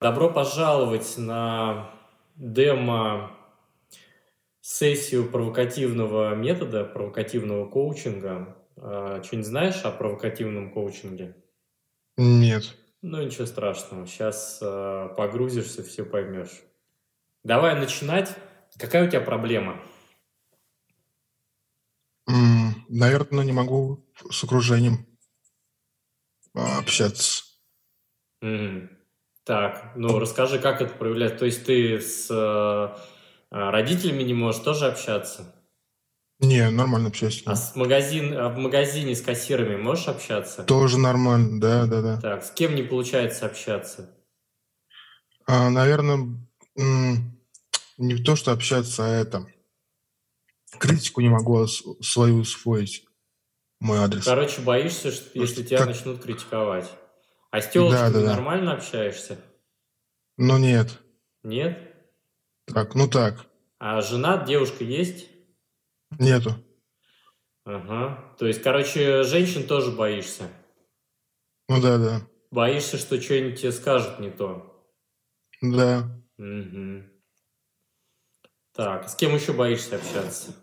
Добро пожаловать на демо сессию провокативного метода, провокативного коучинга. А, Что-нибудь знаешь о провокативном коучинге? Нет. Ну, ничего страшного. Сейчас погрузишься, все поймешь. Давай начинать. Какая у тебя проблема? Наверное, не могу с окружением а, общаться. Так, ну расскажи, как это проявляется. То есть ты с э, родителями не можешь тоже общаться? Не, нормально общаюсь А с магазин, а в магазине с кассирами можешь общаться? Тоже нормально, да, да, да. Так, с кем не получается общаться? А, наверное, не то, что общаться, а это... Критику не могу свою усвоить, мой адрес. Короче, боишься, что если тебя Как- начнут критиковать. А с Да, телочками да, да. нормально общаешься? Но нет. Нет? Так, ну так, А жена, девушка есть? нету. Ага. То есть, короче, женщин тоже боишься. Ну да, да. Боишься, что что-нибудь тебе скажут не то. Да. Мгм. Так, с кем еще боишься общаться?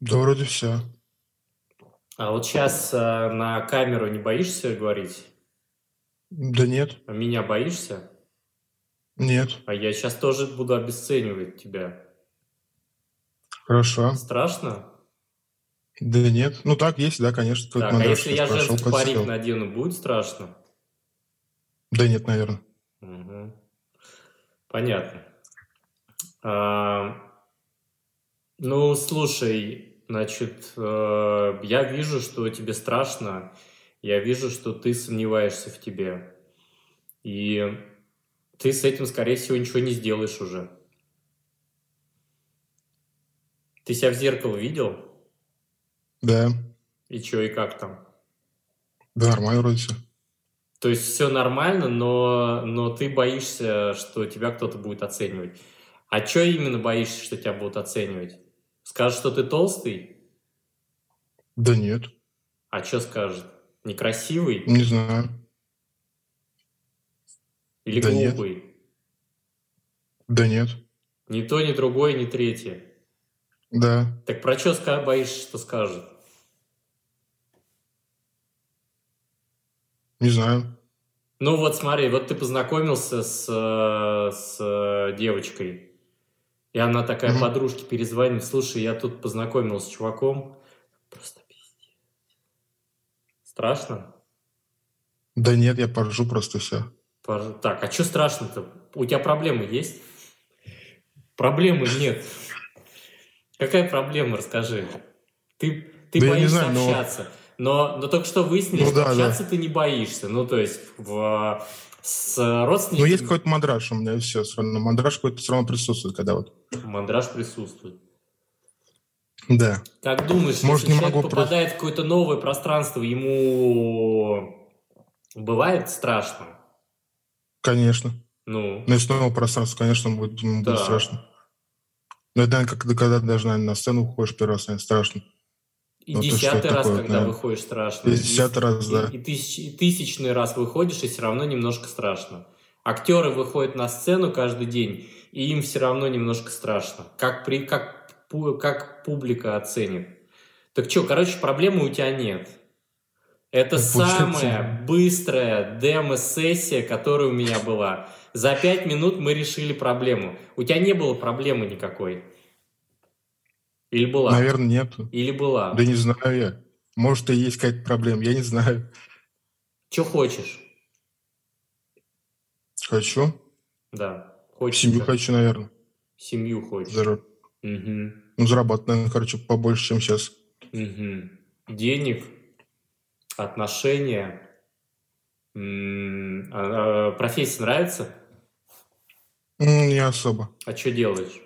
Да вроде все. А вот сейчас на камеру не боишься говорить? Да нет, А меня боишься? нет. А я сейчас тоже буду обесценивать тебя. Хорошо. Страшно? Да нет. Ну так есть, да, конечно. Так, а если я женский парик подсел. надену, будет страшно? Да нет, наверное. Мгм. Понятно. А, ну, слушай, значит, э, я вижу, что тебе страшно, я вижу, что ты сомневаешься в тебе, и ты с этим, скорее всего, ничего не сделаешь уже. Ты себя в зеркало видел? Да. И что, и как там? Да, нормально вроде все. То есть все нормально, но, но ты боишься, что тебя кто-то будет оценивать. А что именно боишься, что тебя будут оценивать? Скажут, что ты толстый? Да нет. А что скажут? Некрасивый Не знаю. или Да нет. глупый? Да нет. Ни то, ни другое, ни третье. Да. Так про что боишься, что скажут? Не знаю. Ну вот смотри, вот ты познакомился с, э, с э, девочкой, и она такая Мгм. подружке перезвонит, слушай, я тут познакомился с чуваком. Просто пиздец. Страшно? Да нет, я поржу просто все. Пож- Так, а что страшно-то? У тебя проблемы есть? Проблемы нет. Какая проблема, расскажи. Ты, ты Да боишься знаю, но- общаться, но... Но, только что выяснили, Ну что да, общаться ты не боишься. Ну, то есть в, с родственниками Ну, есть какой-то мандраж у меня, и все. Все равно мандраж какой-то все равно присутствует, когда вот... мандраж присутствует. Да. Как думаешь, Может, если не человек могу просто- попадает в какое-то новое пространство, ему бывает страшно? Конечно. Ну, Но если новое пространство, конечно, будет, ему будет Да. страшно. Но это, наверное, как, когда даже, наверное, на сцену выходишь первый раз, наверное, страшно. И ну, десятый раз, такое, когда да. выходишь, страшно. И десятый раз, и, да. и тысяч- и тысячный раз выходишь, и все равно немножко страшно. Актеры выходят на сцену каждый день, и им все равно немножко страшно. Как, при, как, как публика оценит. Так что, короче, проблемы у тебя нет. Это Ну, самая быстрая демо-сессия, которая у меня была. За пять минут мы решили проблему. У тебя не было проблемы никакой. Или была? Наверное, нету. Или была? Да не знаю я. Может, и есть какая-то проблема, я не знаю. Что хочешь? Хочу. Да. Хочешь. Семью как- хочу, наверное. Семью хочешь. Зара- Мгм. Ну, зарабатывать, наверное, короче, побольше, чем сейчас. Мгм. Денег, отношения. М, а- а профессия нравится? Не особо. А что делаешь?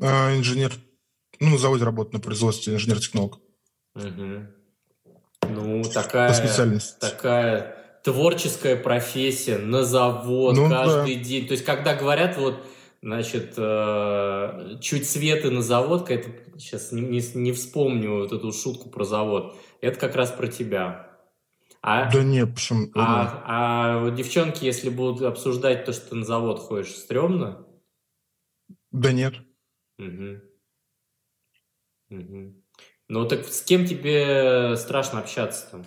А, инженер. Ну, на заводе работаю, на производстве инженер-технолог. Мгм. Ну, По такая, специальности. такая творческая профессия на завод Ну, каждый день. То есть, когда говорят, вот, значит, э, чуть свет и на завод, это сейчас не, не- не вспомню вот эту шутку про завод. Это как раз про тебя. А, Да не, почему? Да а, а вот девчонки, если будут обсуждать то, что ты на завод ходишь, стрёмно? Да нет. Мгм. Ну так с кем тебе страшно общаться там?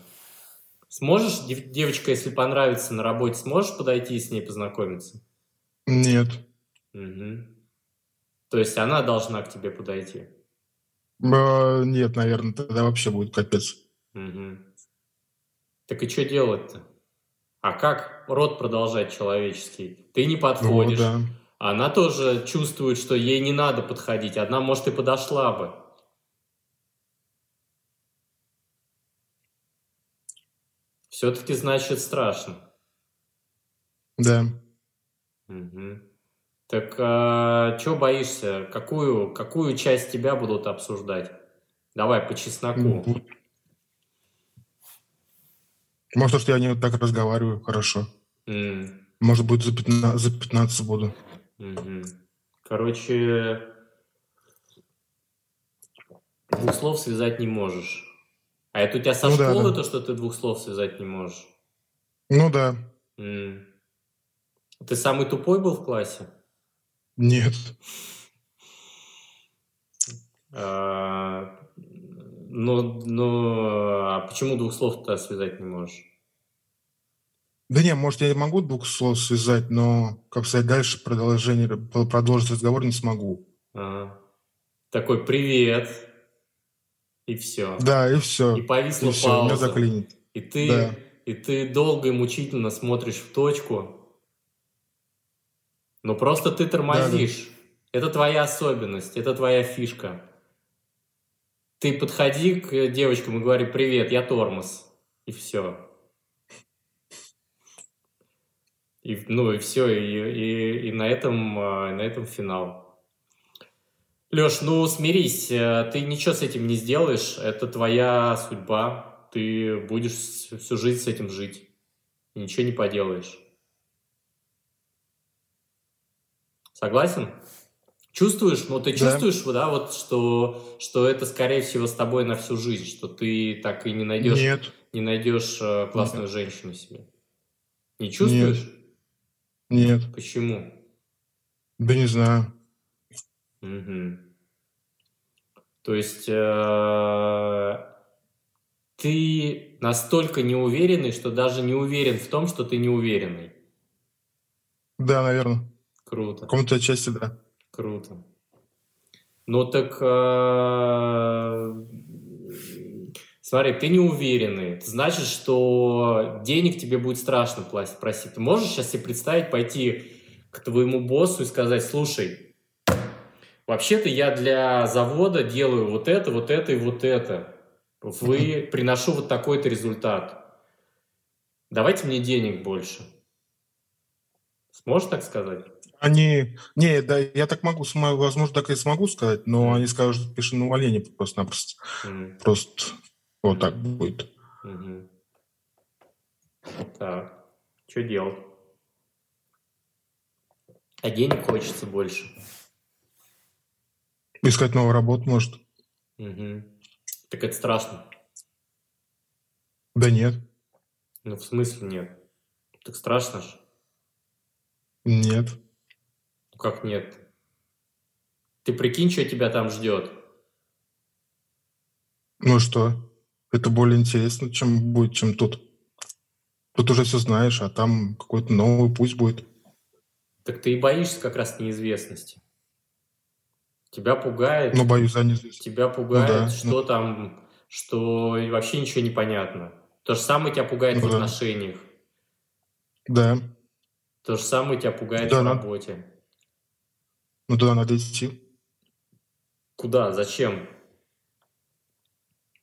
Сможешь, дев- девочка, если понравится на работе, сможешь подойти и с ней познакомиться? Нет. Мгм. То есть она должна к тебе подойти? А, Нет, наверное, тогда вообще будет капец. Мгм. Так и что делать-то? А как род продолжать человеческий? Ты не Ну подходишь. да. Она тоже чувствует, что ей не надо подходить. Одна, может, и подошла бы. Все-таки, значит, страшно. Да. Мгм. Так что боишься? Какую, какую часть тебя будут обсуждать? Давай по чесноку. Может, то, что я не вот так разговариваю хорошо. М, Может быть, за 15, за 15 буду. мгм. Короче, двух слов связать не можешь. А это у тебя со Ну да, школы да. то, что ты двух слов связать не можешь? Ну да. М. Ты самый тупой был в классе? Нет. А, Ну, ну, а почему двух слов-то связать не можешь? Да не, может, я могу двух слов связать, но, как сказать, дальше продолжение, продолжить разговор не смогу. Ага. Такой привет. И все. Да, и все. И повисла И все, меня пауза. заклинит. И ты, Да. и ты долго и мучительно смотришь в точку. Но просто ты тормозишь. Это твоя особенность, это твоя фишка. Ты подходи к девочкам и говори, привет, я тормоз. И все. И, ну и все, и, и, и на, этом, а, на этом финал. Леш, ну смирись, э, ты ничего с этим не сделаешь, это твоя судьба, ты будешь всю жизнь с этим жить, ничего не поделаешь. Согласен? Чувствуешь, ну ты Да. чувствуешь, да, вот что, что это, скорее всего, с тобой на всю жизнь, что ты так и не найдешь, Нет, не найдешь э, классную женщину себе. Не чувствуешь? нет, Почему? да не знаю. Мгм. То есть э, ты настолько неуверенный, что даже не уверен в том, что ты неуверенный. Да, наверное. В Круто, каком-то части, да. круто. Ну так э, смотри, ты неуверенный. Это значит, что денег тебе будет страшно просить. Ты можешь сейчас себе представить пойти к твоему боссу и сказать, слушай, Вообще-то я для завода делаю вот это, вот это и вот это. Вы приношу вот такой-то результат. Давайте мне денег больше. Сможешь так сказать? Они... Не, да, я так могу, возможно, так и смогу сказать, но они скажут, пиши на увольнение просто-напросто. М, Просто вот так будет. мгм. Так, что делать? А денег хочется больше. Искать новую работу, может? Мгм. Так это страшно. Да нет, Ну, в смысле нет? Так страшно ж. нет. Ну, как нет? Ты прикинь, что тебя там ждет. Ну что? Это более интересно, чем будет, чем тут. Тут уже все знаешь, а там какой-то новый путь будет. Так ты и боишься как раз неизвестности. Тебя пугает, Но боюсь за неизвестность. тебя пугает, Ну да, что там, что вообще ничего не понятно. То же самое тебя пугает Ну в да. отношениях. Да, То же самое тебя пугает Да, в да. работе. ну туда надо идти. Куда? Зачем?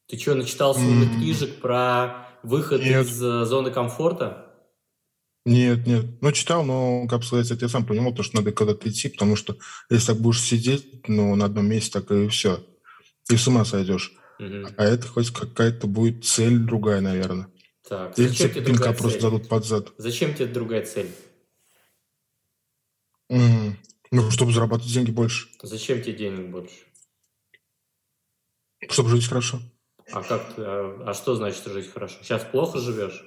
Ты что, начитался умных книжек про выход Нет. из э, зоны комфорта? Нет, нет. Ну, читал, но, как сказать, я сам понимал, то, что надо куда-то идти, потому что если так будешь сидеть, ну, на одном месте, так и все. И с ума сойдешь. Мгм. А это хоть какая-то будет цель другая, наверное. Так, Или зачем тебе пинка другая просто цель? дадут под зад. Зачем тебе другая цель? М. Ну, чтобы зарабатывать деньги больше. Зачем тебе денег больше? Чтобы жить хорошо. А как а, а что значит жить хорошо? Сейчас плохо живешь?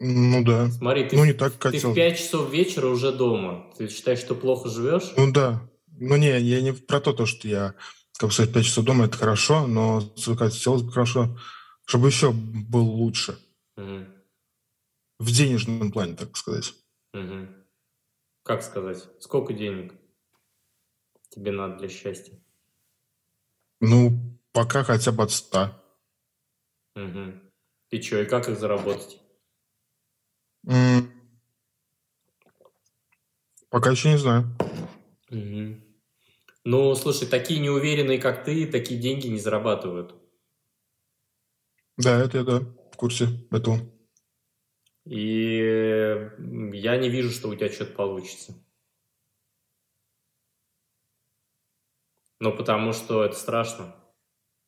Ну да. Смотри, ты, Ну, не так ты в хотел. 5 часов вечера уже дома. Ты считаешь, что плохо живешь? Ну да. Ну не, я не про то, то, что я, как сказать, 5 часов дома, это хорошо, но как хотелось бы хорошо, чтобы еще был лучше. Мгм. В денежном плане, так сказать. Мгм. Как сказать? Сколько денег тебе надо для счастья? Ну, пока хотя бы от 100. Мгм. И что, и как их заработать? М, Пока еще не знаю. Мгм. Ну, слушай, такие неуверенные, как ты, такие деньги не зарабатывают. Да, это я, да, в курсе этого. И я не вижу, что у тебя что-то получится. Ну, потому что это страшно.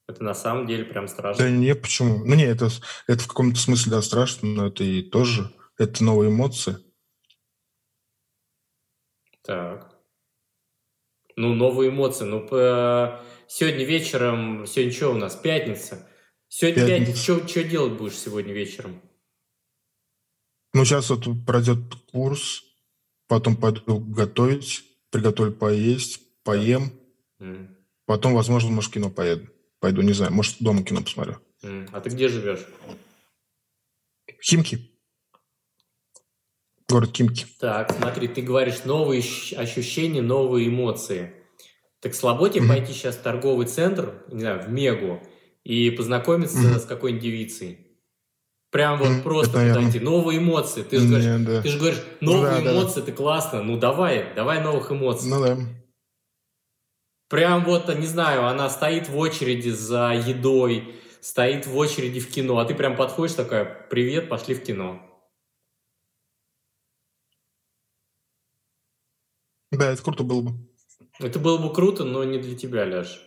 Это на самом деле прям страшно. Да не, почему? Ну не, это, это в каком-то смысле, да, страшно, но это и тоже, это новые эмоции. Так. Ну, новые эмоции. Ну, по- сегодня вечером, сегодня что у нас? Пятница. Сегодня Пятница. пятница. Что делать будешь сегодня вечером? Ну, сейчас вот пройдет курс, потом пойду готовить, приготовлю поесть, поем, М, потом, возможно, может, кино поеду. Пойду, не знаю, может, дома кино посмотрю. А ты где живешь? Химки. Город Химки. Так, смотри, ты говоришь новые ощущения, новые эмоции. Так слабо тебе Мгм. пойти сейчас в торговый центр, не знаю, в Мегу, и познакомиться Мгм. с какой-нибудь девицей? Прям вот Мгм, просто это, подойти. Новые эмоции. Ты же говоришь, Не, да. ты же говоришь, новые да, да, да. эмоции, ты классно. Ну давай, давай новых эмоций. Ну да. Прям вот, не знаю, она стоит в очереди за едой, стоит в очереди в кино, а ты прям подходишь такая, привет, пошли в кино. Да, это круто было бы. Это было бы круто, но не для тебя, Ляш.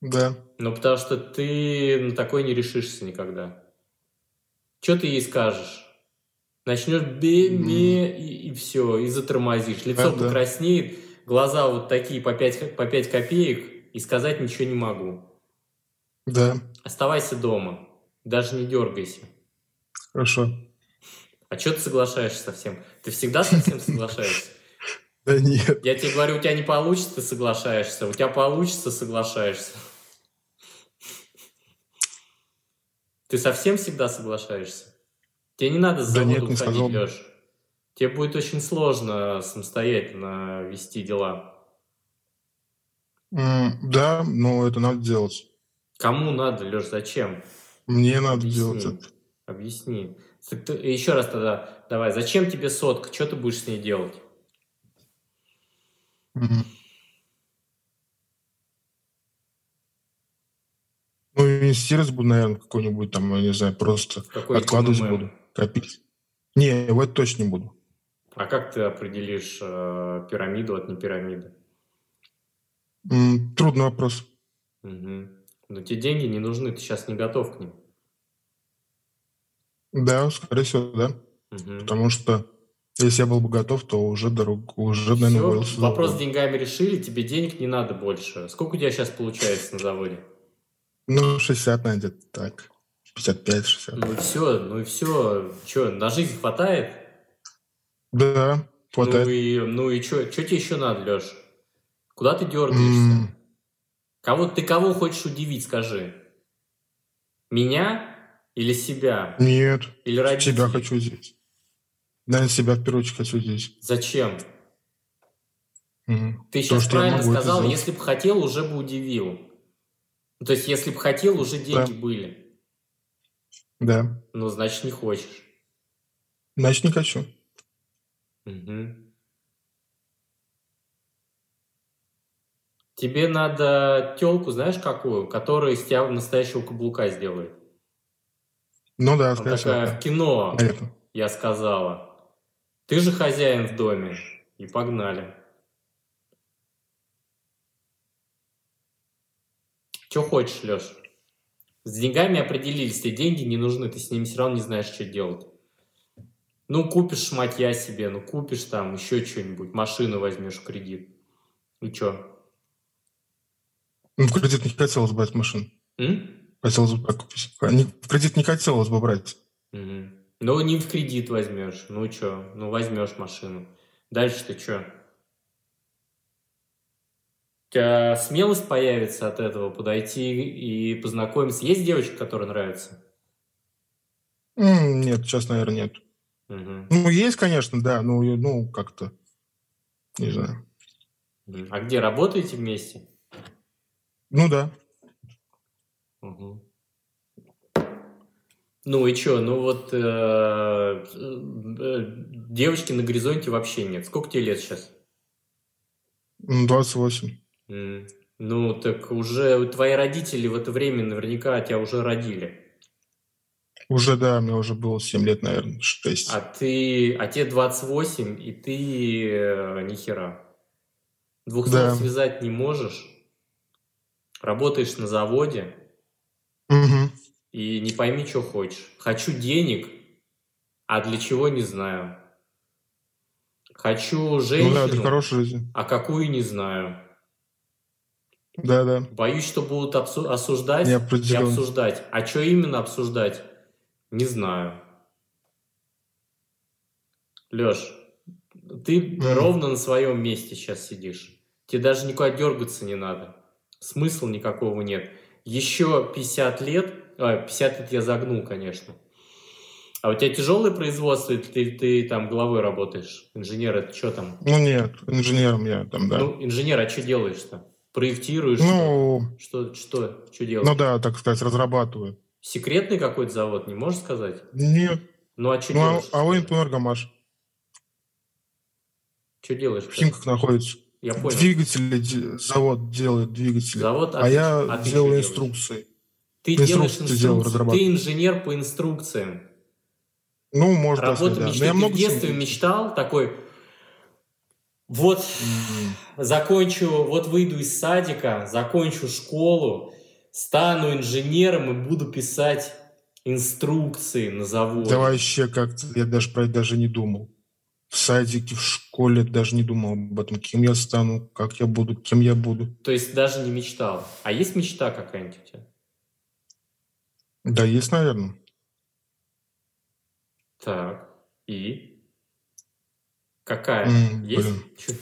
Да. Ну, потому что ты на такой не решишься никогда. Что ты ей скажешь? Начнешь бе-ме и, все, и затормозишь. Лицо А, да. покраснеет, глаза вот такие по 5, по 5 копеек, и сказать ничего не могу. Да. Оставайся дома, даже не дергайся. Хорошо. А что ты соглашаешься совсем? Ты всегда совсем соглашаешься? Да нет. Я тебе говорю, у тебя не получится, ты соглашаешься. У тебя получится, соглашаешься. Ты совсем всегда соглашаешься? Тебе не надо с Да завода нет, не уходить, бы. Леш. Тебе будет очень сложно самостоятельно вести дела. М, Да, но это надо делать. Кому надо, Леш, зачем? Мне надо Объясни. делать это. Объясни. Так ты- Еще раз тогда давай. Зачем тебе сотка? Что ты будешь с ней делать? Мгм. Ну, инвестировать буду, наверное, какой-нибудь там, я не знаю, просто какой откладывать МММ? буду, копить. Не, в это точно не буду. А как ты определишь э, пирамиду от непирамиды? М, Трудный вопрос. Мгм. Но тебе деньги не нужны, ты сейчас не готов к ним. Да, скорее всего, да. Мгм. Потому что если я был бы готов, то уже дорогу, уже, наверное, Всё, уволился. вопрос с деньгами решили, тебе денег не надо больше. Сколько у тебя сейчас получается на заводе? Ну, 60, наверное, где-то так. 55-60. Ну и все, ну и все. Че, на жизнь хватает? Да, хватает. Ну и, ну и что тебе еще надо, Леш? Куда ты дергаешься? М, Кого, ты кого хочешь удивить, скажи? Меня или себя? Нет, Или родителей? себя хочу здесь. Наверное, себя в первую очередь хочу здесь. Зачем? Мгм. Ты сейчас что я правильно сказал, если бы хотел, уже бы удивил. То есть, если бы хотел, уже деньги были. Да. Ну, значит, не хочешь. Значит, не хочу. Мгм. Тебе надо телку, знаешь, какую? Которая из тебя настоящего каблука сделает. Ну да, всего. такая да. в кино, Наверное. я сказала. Ты же хозяин в доме. И погнали. Че хочешь, Леш? С деньгами определились, тебе деньги не нужны, ты с ними все равно не знаешь, что делать. Ну, купишь шматья себе, ну, купишь там еще что-нибудь, машину возьмешь в кредит. И че? Ну, в кредит не хотелось брать машину. М? Хотелось бы не- В кредит не хотелось бы брать. Мгм. Ну, не в кредит возьмешь. Ну, что? Ну, возьмешь машину. Дальше ты что? У тебя смелость появится от этого подойти и познакомиться. Есть девочка, которая нравится? Нет, сейчас, наверное, нет. Мгм. Ну, есть, конечно, да, и- ну как-то, не знаю. А где работаете вместе? Ну, да. Мгм. Ну и что? Ну вот э, э, девочки на горизонте вообще нет. Сколько тебе лет сейчас? М, 28. М, Ну, так уже твои родители в это время наверняка тебя уже родили. Уже, да, мне уже было 7 лет, наверное, 6. А ты, а тебе 28, и ты э, ни хера. Двух Да. связать не можешь. Работаешь на заводе Мгм. И не пойми, что хочешь. Хочу денег, а для чего не знаю. Хочу Ну да, женщину, для хорошей жизни. а какую не знаю. Да, да. Боюсь, что будут обсу- осуждать и обсуждать. А что именно обсуждать? Не знаю. Леш, ты Мгм. ровно на своем месте сейчас сидишь. Тебе даже никуда дергаться не надо. Смысла никакого нет. Еще 50 лет, а, 50 лет я загнул, конечно. А у тебя тяжелое производство, или ты, ты там головой работаешь? Инженер, это что там? Ну нет, инженером я там, да. Ну, инженер, а что делаешь-то? Проектируешь? что? Ну, Что, что, что делаешь? ну да, так сказать, разрабатываю. Секретный какой-то завод, не можешь сказать? Нет. Ну а что Ну, а, делаешь? а он Энергомаш. Что делаешь? В Химках находится. Я понял. Двигатели, завод делает двигатели. Завод, а я а ты что делаю делаешь? инструкции. Ты делаешь разрабатывал. Ты инженер по инструкциям. Ну, может, да, Работа да. Но я Ты много в детстве мечтал такой, вот М, закончу, вот выйду из садика, закончу школу, стану инженером и буду писать инструкции на заводе. Да вообще как-то, я даже про это даже не думал. В садике, в школе даже не думал об этом. Кем я стану, как я буду, кем я буду. То есть даже не мечтал. А есть мечта какая-нибудь у тебя? Да, есть, наверное. Так, и? Какая? М, Есть? блин.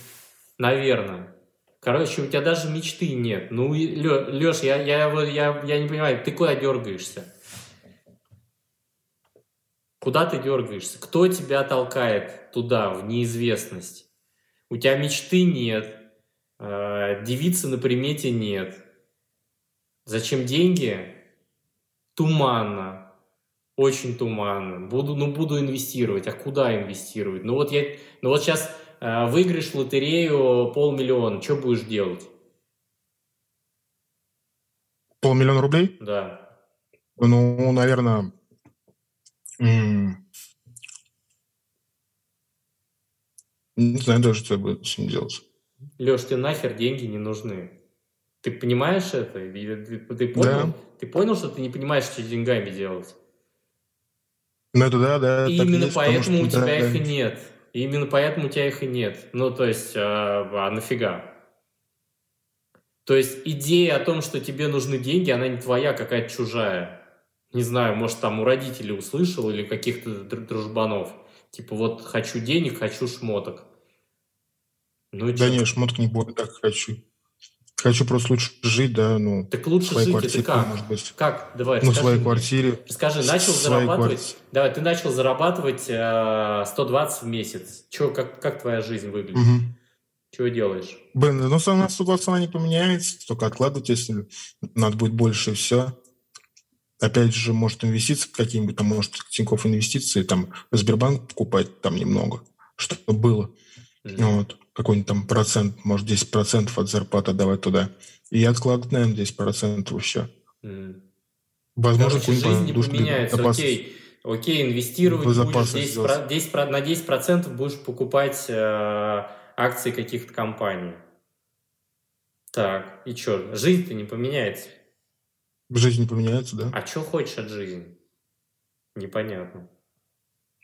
Наверное. Короче, у тебя даже мечты нет. Ну, Лёш, я, я, я, я не понимаю, ты куда дергаешься? Куда ты дергаешься? Кто тебя толкает туда, в неизвестность? У тебя мечты нет, э, девицы на примете нет. Зачем деньги? Туманно. Очень туманно. Буду, ну, буду инвестировать. А куда инвестировать? Ну, вот я, ну, вот сейчас выиграешь в лотерею полмиллиона. Что будешь делать? Полмиллиона рублей? Да. Ну, наверное, не знаю даже, что я буду с ним делать. Леш, тебе нахер деньги не нужны. Ты понимаешь это? Ты, ты понял? Да. Ты понял, что ты не понимаешь, что с деньгами делать? Ну, это да, да. И именно есть, потому поэтому что, у тебя да, их и нет. И именно поэтому у тебя их и нет. Ну, то есть, а, а нафига? То есть идея о том, что тебе нужны деньги, она не твоя, какая-то чужая. Не знаю, может, там у родителей услышал или каких-то др- дружбанов. Типа, вот хочу денег, хочу шмоток. Ну Да чё? не, шмоток не будет, так хочу. Хочу просто лучше жить, да, ну, Так в лучше своей жить квартире, это как? может быть. Как? Давай, Ну, в своей квартире. Расскажи, в начал зарабатывать... квартире. Давай, ты начал зарабатывать э, 120 в месяц. Чё, как, как твоя жизнь выглядит? Мгм. Чего делаешь? Блин, ну, сама ситуация, она не поменяется, только откладывать, если надо будет больше, и все. Опять же, может, инвестиции какие-нибудь, там, может, Тинькофф инвестиции, там, Сбербанк покупать там немного, чтобы было. Мгм. Вот, какой-нибудь там процент, может, 10% от зарплаты давать туда. И откладывать, наверное, 10% и все. Мгм. Возможно, Короче, жизнь не поменяется. Окей, окей, инвестировать будешь Безопасность 10, сделать. про- 10 про- на 10% будешь покупать э, акции каких-то компаний. Так, и что? Жизнь-то не поменяется. Жизнь не поменяется, да? А что хочешь от жизни? Непонятно.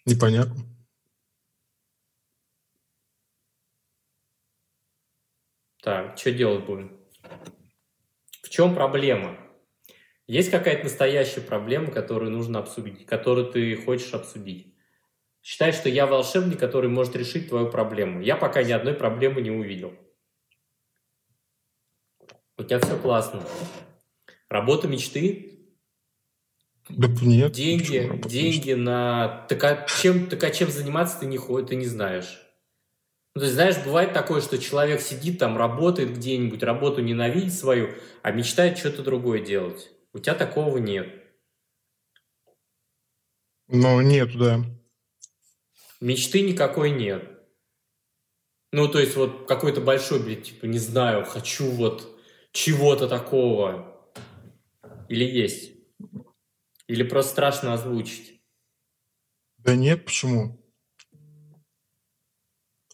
Непонятно. Так, что делать будем? В чем проблема? Есть какая-то настоящая проблема, которую нужно обсудить, которую ты хочешь обсудить? Считай, что я волшебник, который может решить твою проблему. Я пока ни одной проблемы не увидел. У тебя все классно. Работа мечты? Да нет. Деньги, деньги на... Так а, чем, так а чем заниматься ты не, ты не знаешь? Ну, то есть, знаешь, бывает такое, что человек сидит там, работает где-нибудь, работу ненавидит свою, а мечтает что-то другое делать. У тебя такого нет. Ну, нет, да. Мечты никакой нет. Ну, то есть, вот какой-то большой, блядь, типа, не знаю, хочу вот чего-то такого. Или есть? Или просто страшно озвучить? Да нет, почему?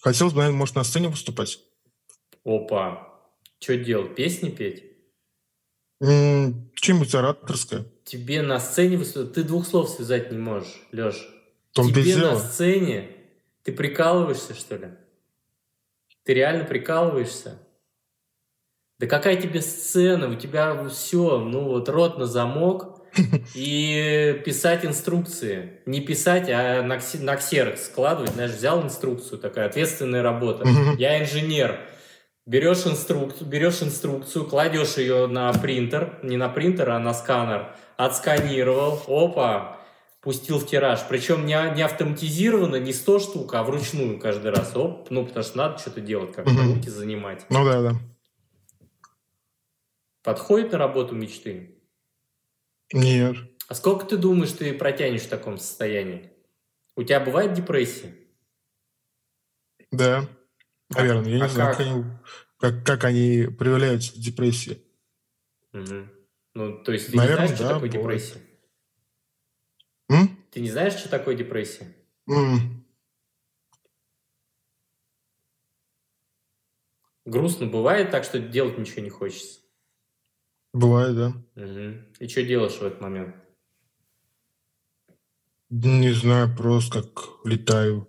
Хотелось бы, наверное, может, на сцене выступать. Опа. Что делать? Песни петь? Чем-нибудь ораторское. Тебе на сцене выступать? Ты двух слов связать не можешь, Леш. Тебе на сцене? Ты прикалываешься, что ли? Ты реально прикалываешься? Да какая тебе сцена? У тебя все, ну вот рот на замок, и писать инструкции. Не писать, а на, на ксерокс складывать. Знаешь, взял инструкцию, такая ответственная работа. Я инженер. Берешь инструкцию, берешь инструкцию, кладешь ее на принтер, не на принтер, а на сканер, отсканировал, опа, пустил в тираж. Причем не, не автоматизированно, не 100 штук, а вручную каждый раз. Оп, ну, потому что надо что-то делать, как-то руки занимать. Ну да, да. Подходит на работу мечты? Нет. А сколько ты думаешь, ты протянешь в таком состоянии? У тебя бывает депрессия? Да, наверное. Я а не знаю, как? они, как, как они проявляются в депрессии. Угу. Ну, то есть ты наверное, не знаешь, что да, такое бывает. депрессия? М? Ты не знаешь, что такое депрессия? М. Грустно бывает так, что делать ничего не хочется? Бывает, да. Угу. И что делаешь в этот момент? Не знаю, просто как летаю,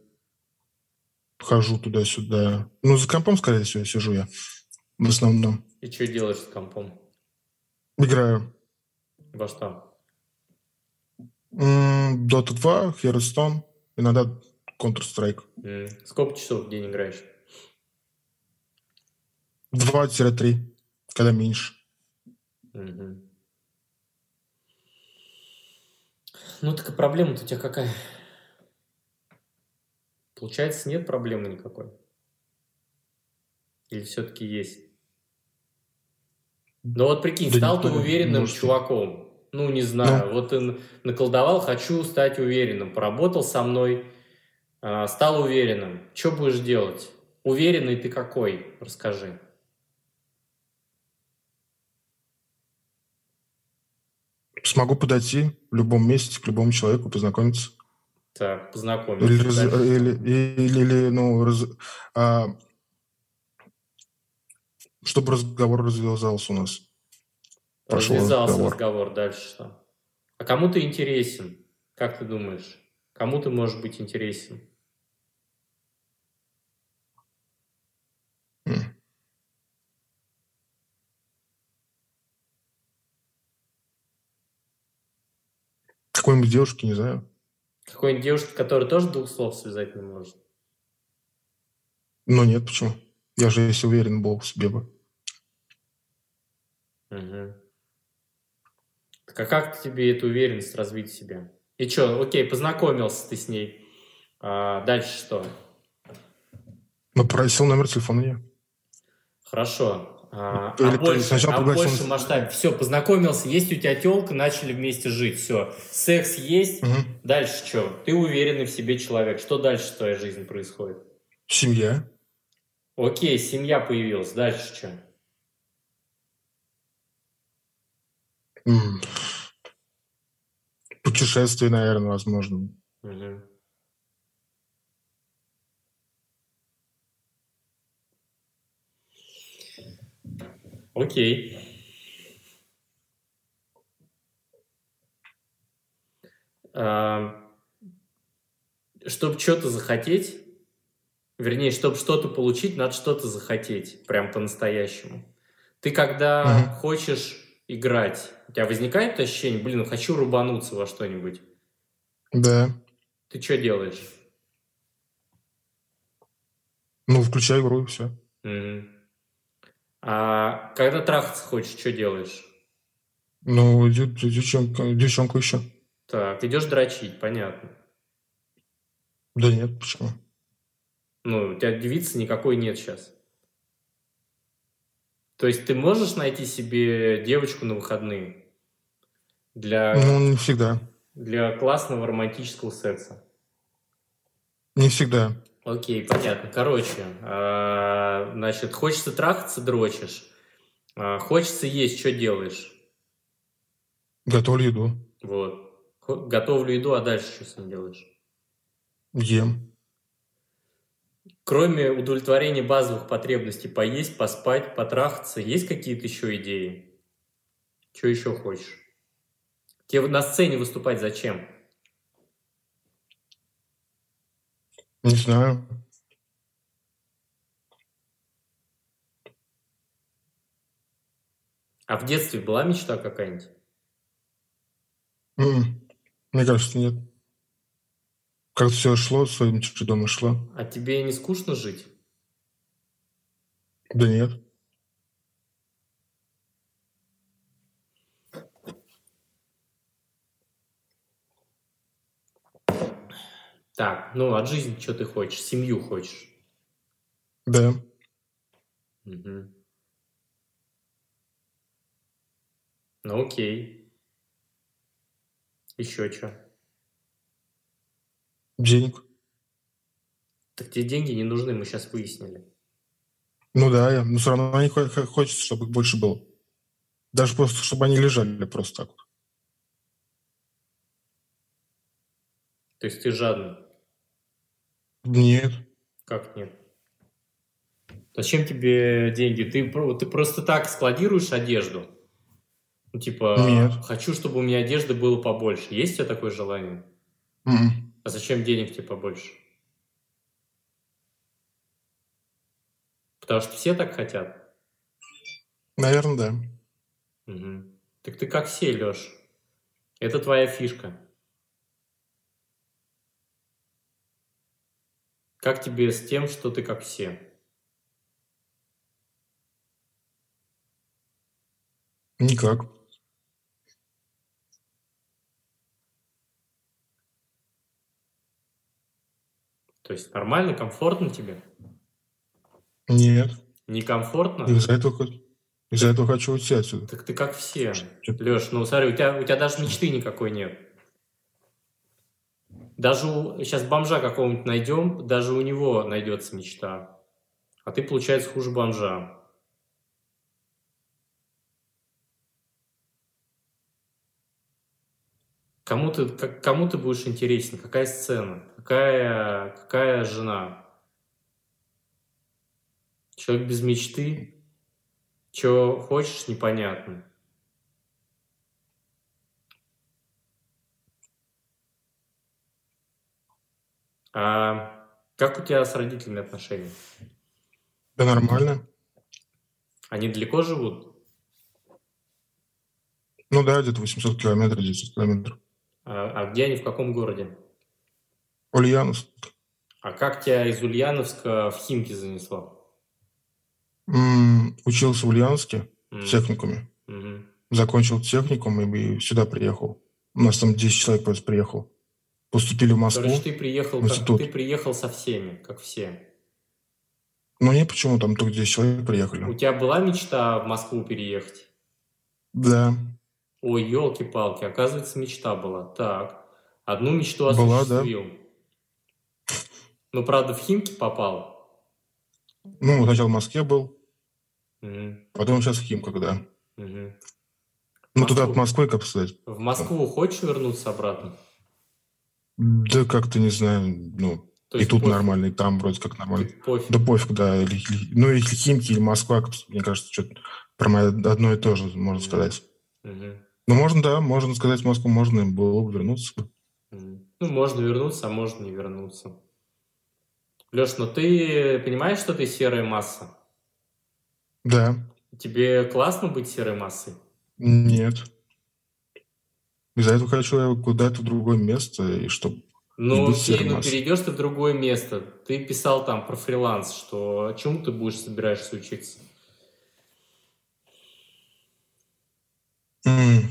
хожу туда-сюда. Ну, за компом, скорее всего, сижу я в основном. И что делаешь с компом? Играю. Во что? Dota 2, Hearthstone, иногда Counter-Strike. Mm. Сколько часов в день играешь? 2-3, когда меньше. Угу. Ну, так и проблема-то у тебя какая? Получается, нет проблемы никакой? Или все-таки есть? Ну вот прикинь, да стал ты уверенным может... чуваком. Ну, не знаю, ну. вот ты наколдовал, хочу стать уверенным. Поработал со мной, а, стал уверенным. Что будешь делать? Уверенный ты какой? Расскажи. Смогу подойти в любом месте к любому человеку, познакомиться. Так, познакомиться. Или, раз, или, или, или, ну, раз, а, чтобы разговор развязался у нас. Пошел развязался разговор. разговор, дальше что? А кому ты интересен? Как ты думаешь? Кому ты можешь быть интересен? Девушке, не знаю. Какой-нибудь девушке, которая тоже двух слов связать не может? Ну нет, почему? Я же, если уверен был в себе бы. Угу. Так а как тебе эту уверенность развить в себе? И что, окей, познакомился ты с ней. А дальше что? Ну, просил номер телефона ее. Хорошо. А, а больше, а больше масштабе. Все, познакомился, есть у тебя телка, начали вместе жить, все. Секс есть, угу. дальше что? Ты уверенный в себе человек. Что дальше в твоей жизни происходит? Семья. Окей, семья появилась. Дальше что? Путешествие, наверное, возможно. Угу. Окей. А, чтобы что-то захотеть, вернее, чтобы что-то получить, надо что-то захотеть, прям по-настоящему. Ты когда угу. хочешь играть, у тебя возникает ощущение, блин, хочу рубануться во что-нибудь? Да. Ты что делаешь? Ну, включай игру и все. Мгм. А когда трахаться хочешь, что делаешь? Ну, дев- девчонка, девчонку еще. Так, идешь дрочить, понятно. Да нет, почему? Ну, у тебя девицы никакой нет сейчас. То есть ты можешь найти себе девочку на выходные для, Ну, не всегда. для классного романтического секса? Не всегда. Окей, понятно. Короче, а, значит, хочется трахаться, дрочишь. А, Хочется есть, что делаешь? Готовлю еду. Вот. Готовлю еду, а дальше что с ней делаешь? Ем. Кроме удовлетворения базовых потребностей поесть, поспать, потрахаться, есть какие-то еще идеи? Что еще хочешь? Тебе на сцене выступать зачем? Не знаю. А в детстве была мечта какая-нибудь? Мне кажется, нет. Как-то все шло, своим чередом и шло. А тебе не скучно жить? Да нет. Так, ну от жизни что ты хочешь? Семью хочешь? Да. Мгм. Ну окей. Еще что? Денег. Так тебе деньги не нужны, мы сейчас выяснили. Ну да, я- но все равно они хо- хо- хочется, чтобы их больше было. Даже просто, чтобы они лежали просто так вот. То есть ты жадный? Нет. Как нет? Зачем тебе деньги? Ты, ты просто так складируешь одежду? Ну, типа, Нет. хочу, чтобы у меня одежды было побольше. Есть у тебя такое желание? М. А зачем денег тебе побольше? Потому что все так хотят. Наверное, да. Мгм. Так ты как все, Леш. Это твоя фишка. Как тебе с тем, что ты как все? Никак. То есть нормально, комфортно тебе? Нет. Некомфортно? Из-за этого, из-за этого хочу уйти отсюда. Так ты как все. Леш, ну смотри, у тебя, у тебя даже мечты никакой нет. Даже сейчас бомжа какого-нибудь найдем, даже у него найдется мечта. А ты, получается, хуже бомжа. Кому ты, как- кому ты будешь интересен? Какая сцена? Какая, какая жена? Человек без мечты? Чего хочешь, непонятно. А как у тебя с родителями отношения? Да нормально. Они далеко живут? Ну да, где-то 800 километров, 900 километров. А, а где они, в каком городе? Ульяновск. А как тебя из Ульяновска в Химки занесло? М, Учился в Ульяновске М, в техникуме. мгм. Закончил техникум и сюда приехал. У нас там 10 человек просто приехал. Поступили в Москву. Короче, ты приехал, как, ты приехал со всеми, как все. Ну не почему, там только 10 человек У приехали. тебя была мечта в Москву переехать? Да, Ой, елки-палки, оказывается, мечта была. Так, одну мечту Была, да. осуществил. Ну, правда, в Химки попал. ну сначала в Москве был, Мгм, потом сейчас в Химках, да. мгм. Ну туда от Москвы, как сказать. В Москву хочешь вернуться обратно? Да как-то не знаю, ну То и тут пофиг. нормально, и там вроде как нормально. Пофиг. Да пофиг, да. Или- или- ну если Химки или Москва, мне кажется, что-то про мои одно и то же, можно Мгм. сказать. Мгм, Ну можно, да, можно сказать Москву, можно было бы вернуться. мгм. Ну, можно вернуться, а можно не вернуться. Леш, ну ты понимаешь, что ты серая масса? Да, Тебе классно быть серой массой? Нет. Из-за этого хочу я куда-то в другое место, и чтобы ну, окей, ну перейдешь ты в другое место. Ты писал там про фриланс, что чему ты будешь собираешься учиться? Mm.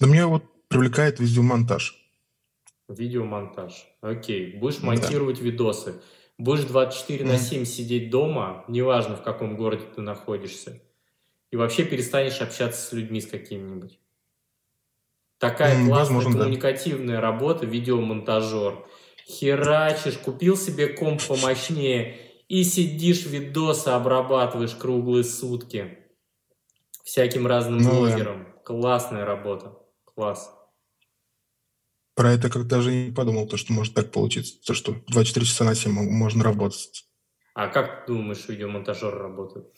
Да меня вот привлекает видеомонтаж. Видеомонтаж. Окей. Будешь монтировать да. видосы. Будешь 24 mm. на 7 сидеть дома, неважно в каком городе ты находишься. И вообще перестанешь общаться с людьми с какими-нибудь. Такая mm, классная возможно, коммуникативная да. работа, видеомонтажер. Херачишь, купил себе комп помощнее и сидишь видосы обрабатываешь круглые сутки всяким разным ну, блогерам. Да. Классная работа. Класс. Про это как даже не подумал, то, что может так получиться, то, что 24 часа на 7 можно работать. А как ты думаешь, видеомонтажеры работают?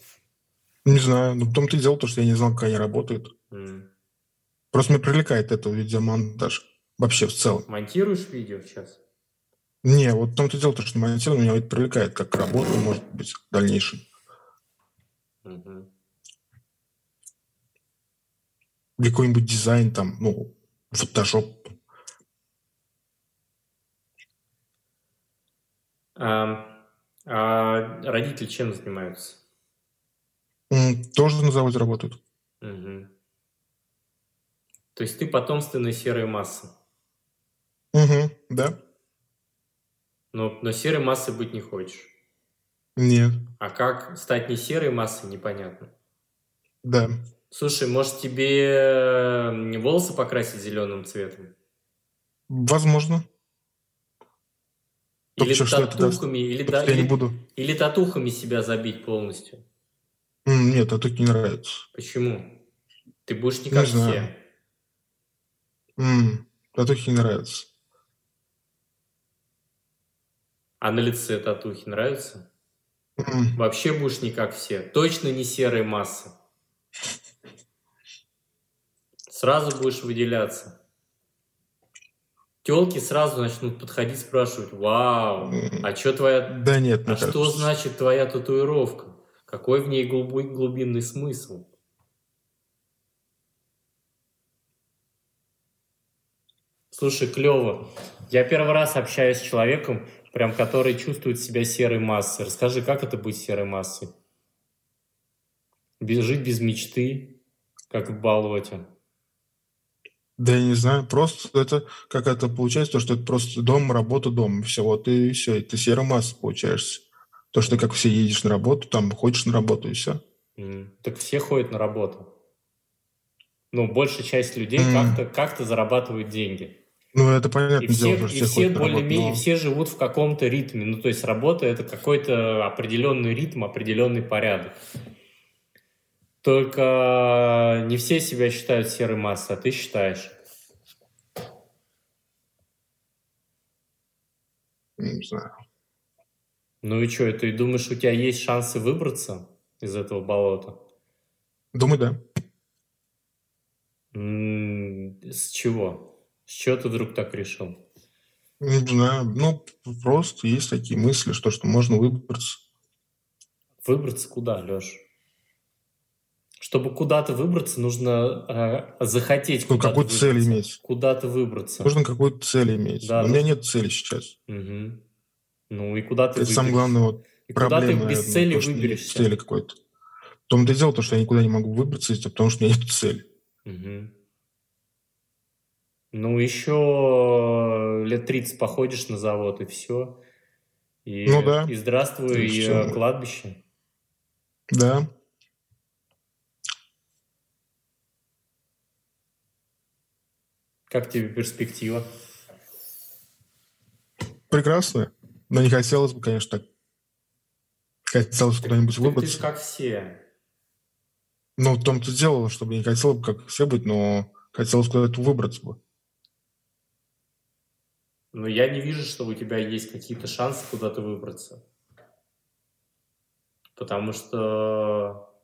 Не знаю. Ну, в том-то и дело, то, что я не знал, как они работают. Mm. Просто меня привлекает это видеомонтаж. Вообще в целом. Монтируешь видео сейчас? Не, вот в том-то дело, то, что монтирую, меня это привлекает как работа, может быть, в дальнейшем. Угу. Или какой-нибудь дизайн там, ну, фотошоп. А, а родители чем занимаются? Тоже на заводе работают. Угу. То есть ты потомственная серая масса? Угу, да. Но, но серой массой быть не хочешь? Нет. А как стать не серой массой, непонятно. Да. Слушай, может тебе волосы покрасить зеленым цветом? Возможно. Или Только татухами, или, да, или, буду. или татухами себя забить полностью. Нет, татухи не нравятся. Почему? Ты будешь не как не все. М, татухи не нравятся. А на лице татухи нравятся? М, Вообще будешь не как все. Точно не серая масса. Сразу будешь выделяться. Телки сразу начнут подходить, спрашивать, вау, а что твоя... Да нет, А что значит твоя татуировка? Какой в ней глубинный смысл? Слушай, клево. Я первый раз общаюсь с человеком, прям который чувствует себя серой массой. Расскажи, как это быть серой массой? Без, жить без мечты, как в болоте. Да я не знаю, просто это как это получается, то, что это просто дом, работа, дом, все, вот и все, и ты серая масса получаешься. То, что как все едешь на работу, там ходишь на работу и все. Mm. Так все ходят на работу. Ну, большая часть людей mm. как-то как зарабатывают деньги. Ну, это понятно. И все, дело, и все более-менее, но... все живут в каком-то ритме. Ну, то есть работа – это какой-то определенный ритм, определенный порядок. Только не все себя считают серой массой, а ты считаешь. Не знаю. Ну и что, ты думаешь, у тебя есть шансы выбраться из этого болота? Думаю, да. С чего? С чего ты вдруг так решил? Не знаю. Ну, просто есть такие мысли, что, что можно выбраться. Выбраться куда, Леш? Чтобы куда-то выбраться, нужно э, захотеть ну, какую-то цель иметь. Куда-то выбраться. Нужно какую-то цель иметь. Да, Но ну... у меня нет цели сейчас. Угу. Ну и куда ты Это самое главное вот, и проблема. Куда ты без наверное, цели то, выберешься? Цели какой-то. В том-то и дело, то, что я никуда не могу выбраться, потому что у меня нет цели. Угу. Ну, еще лет 30 походишь на завод, и все. И, ну да. И здравствуй, и все. кладбище. Да. Как тебе перспектива? Прекрасно. Но не хотелось бы, конечно, так. Хотелось куда-нибудь выбраться. Ты же как все. Ну, в том-то дело, чтобы не хотел бы как все быть, но хотелось куда-то выбраться бы. Но я не вижу, что у тебя есть какие-то шансы куда-то выбраться. Потому что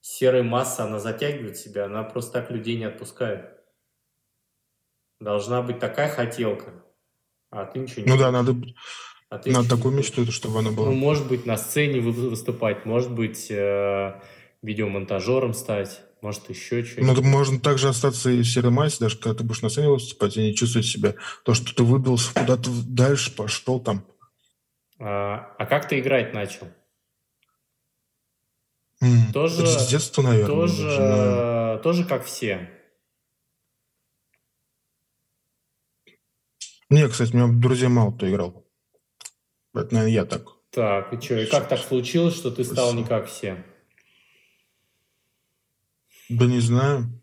серая масса, она затягивает себя, она просто так людей не отпускает. Должна быть такая хотелка, а ты ничего не Ну да, надо, а ты надо такую мечту, чтобы она была. Ну, может быть, на сцене выступать, может быть, э, видеомонтажером стать, Может, еще Ну, что-нибудь? это можно также остаться и в серой массе, даже когда ты будешь на сцене выступать, и не чувствовать себя. То, что ты выбился куда-то дальше, пошел там. А, а как ты играть начал? М, Тоже- с детства, наверное. Тоже, начинаю. тоже как все. Не, кстати, у меня друзей мало кто играл. Это, наверное, я так. Так, и что, и как так случилось, что ты стал не как все? Да не знаю.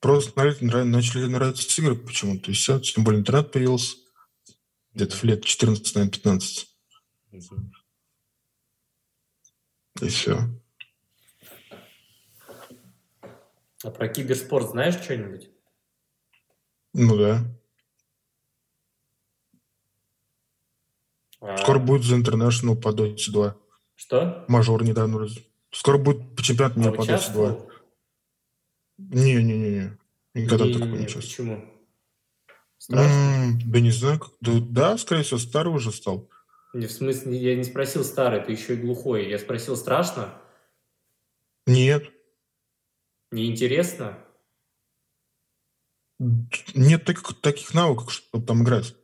Просто нрав- начали нравиться игры почему-то. И все. Тем более интернет появился. Где-то в лет 14, наверное, 15. Мгм. И все. А про киберспорт знаешь что-нибудь? Ну да. А, Скоро будет The International по Dota 2. Что? Мажор недавно раз... Скоро будет чемпионат мира по Dota 2. участвовал? Не-не-не. Никогда Не, такого не, не участвовал. Почему? Страшно? М, Да не знаю. Да, да, скорее всего, старый уже стал. Не, в смысле, я не спросил старый, ты еще и глухой. Я спросил, страшно? Нет. Неинтересно? Нет таких, таких навыков, чтобы там играть.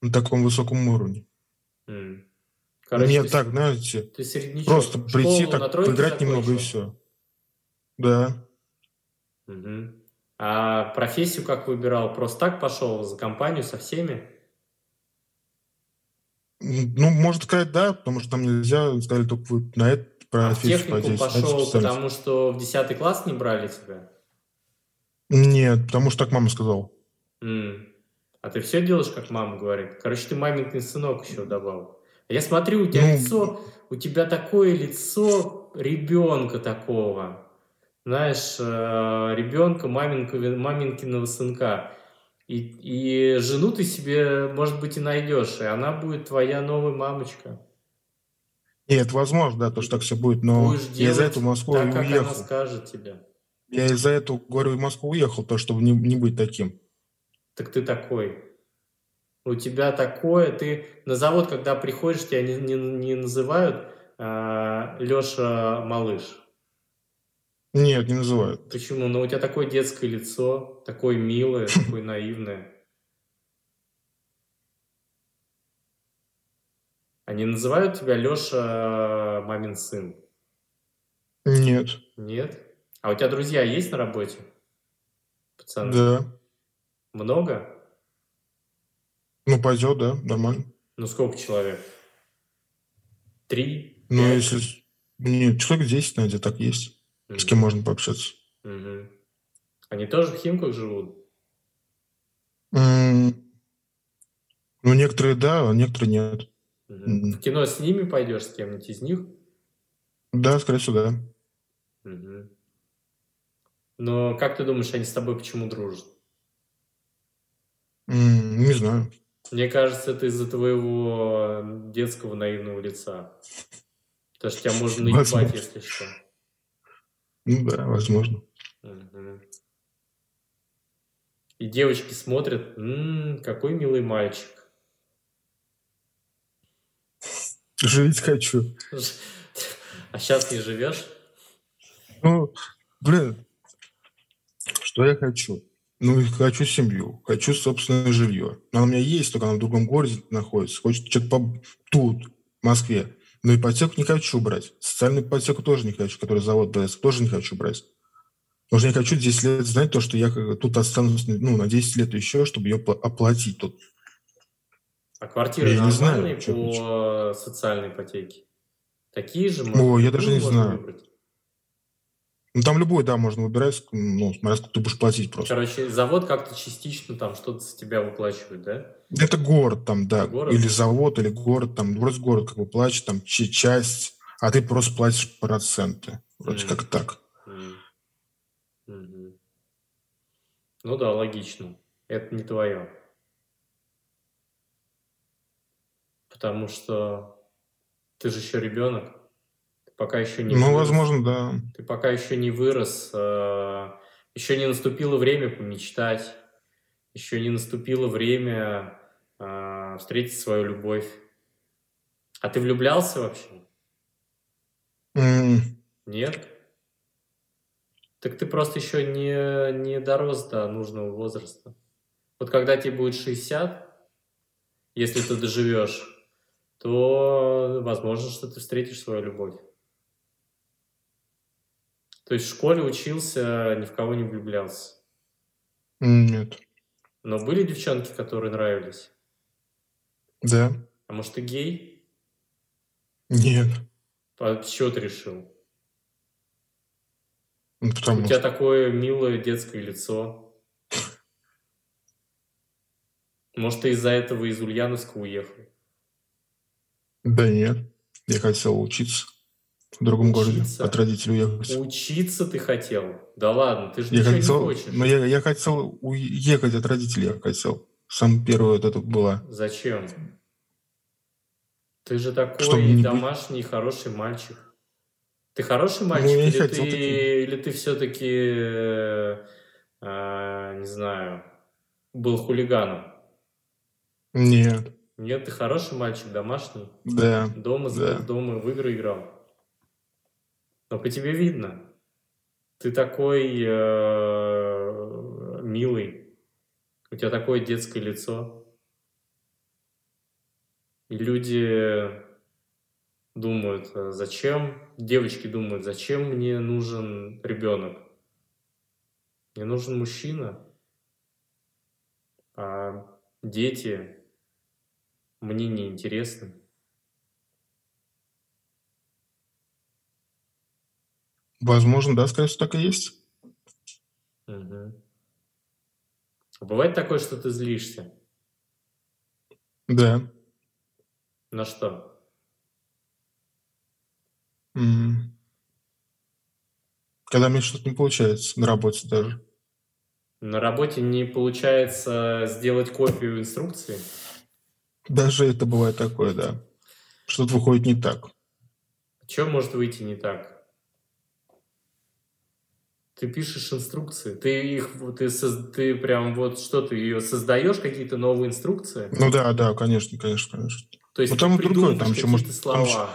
На таком высоком уровне. М. Нет, ты, так, знаете, ты среднячок. просто прийти, так, поиграть немного и все. Да. Мгм. А профессию как выбирал? Просто так пошел за компанию со всеми? Ну, можно сказать, да, потому что там нельзя, сказали, только вы на это А в профессию технику пошел, потому что в 10 класс не брали тебя? Нет, потому что так мама сказала. М. А ты все делаешь, как мама говорит? Короче, ты маменькин сынок еще добавил. Я смотрю, у тебя Ну, лицо, у тебя такое лицо ребенка такого. Знаешь, э, ребенка маменького- маменькиного сынка. И, и жену ты себе, может быть, и найдешь, и она будет твоя новая мамочка. Нет, возможно, да, то, что так все будет, но Будешь я из-за этого в Москву так, и как она уехал. скажет тебе. Я из-за этого, говорю, в Москву уехал, то, чтобы не, не быть таким. Так ты такой. У тебя такое, ты на завод, когда приходишь, тебя не, не, не называют Леша Малыш. Нет, не называют. Почему? Ну, у тебя такое детское лицо, такое милое, такое наивное. Они называют тебя Леша мамин сын? Нет. Нет? А у тебя друзья есть на работе? Пацаны? Да. Много? Ну, пойдет, да, нормально. Ну, сколько человек? Три? Ну, Пять? если... с- Нет, человек 10, наверное, так есть. С Мгм. кем можно пообщаться. Мгм. Они тоже в Химках живут? М, Ну, некоторые да, а некоторые нет. Мгм. В кино с ними пойдешь, с кем-нибудь из них? Да, скорее всего, да. Мгм. Но как ты думаешь, они с тобой почему дружат? Не знаю. Мне кажется, это из-за твоего детского наивного лица. Потому что тебя можно наебать, Возможно. если что. Ну да, возможно. И девочки смотрят, «М, какой милый мальчик. Жить хочу. А сейчас не живешь? Ну, блин, что я хочу? Ну, и хочу семью, хочу собственное жилье. Оно у меня есть, только оно в другом городе находится. Хочет что-то по... тут, в Москве. Но ипотеку не хочу брать. Социальную ипотеку тоже не хочу, которую завод дает, тоже не хочу брать. Потому что я хочу 10 лет знать то, что я тут останусь ну, на 10 лет еще, чтобы ее пла- оплатить тут. А квартиры Я не знаю, нормальные по социальной ипотеке? Такие же? О, я даже не знаю. выбрать? Ну, там любой, да, можно выбирать, ну, смотря сколько ты будешь платить просто. Короче, завод как-то частично там что-то с тебя выплачивает, да? Это город там, да. Город? Или завод, или город там. Вроде город как бы платит, там часть, а ты просто платишь проценты. Вроде Мгм. как так. Мгм. Ну да, логично. Это не твое. Потому что ты же еще ребенок. Пока еще не ну, вырос. возможно, да. Ты пока еще не вырос. э, Еще не наступило время помечтать. Еще не наступило время э, встретить свою любовь. А ты влюблялся вообще? М, Нет? Так ты просто еще не, не дорос до нужного возраста. Вот когда тебе будет 60, если ты доживешь, то возможно, что ты встретишь свою любовь. То есть в школе учился, ни в кого не влюблялся. Нет. Но были девчонки, которые нравились? Да. А может, ты гей? Нет. А чего ты решил? Ну, потому У тебя что... такое милое детское лицо. Может, ты из-за этого из Ульяновска уехал? Да нет. Я хотел учиться в другом городе. Учиться? От родителей уехать. Учиться ты хотел? Да ладно, ты же Я ничего хотел, не хочешь. но я, я хотел уехать от родителей, я хотел. Сам первый вот это была. Зачем? Ты же такой Чтобы не быть- домашний, хороший мальчик. Ты хороший мальчик, Ну, я не или, ты, таким. или ты все-таки, не знаю, был хулиганом? Нет. Нет, ты хороший мальчик, домашний. Да. Дома, Да. дома в игры играл. Но по тебе видно. Ты такой э, милый. У тебя такое детское лицо. И люди думают, э, зачем, девочки думают, зачем мне нужен ребенок? Мне нужен мужчина. А дети мне не интересны. Возможно, да, скорее всего, так и есть. Мгм. А Бывает такое, что ты злишься? Да. На что? М. Когда мне что-то не получается, на работе даже. На работе не получается сделать копию инструкции? Даже это бывает такое, да. Что-то выходит не так. Что может выйти не так? Ты пишешь инструкции, ты их, ты, ты прям вот что ты ее создаешь какие-то новые инструкции, Ну да, да, конечно, конечно, конечно. то есть Ну, ты там и другое, там какие-то может- там слова.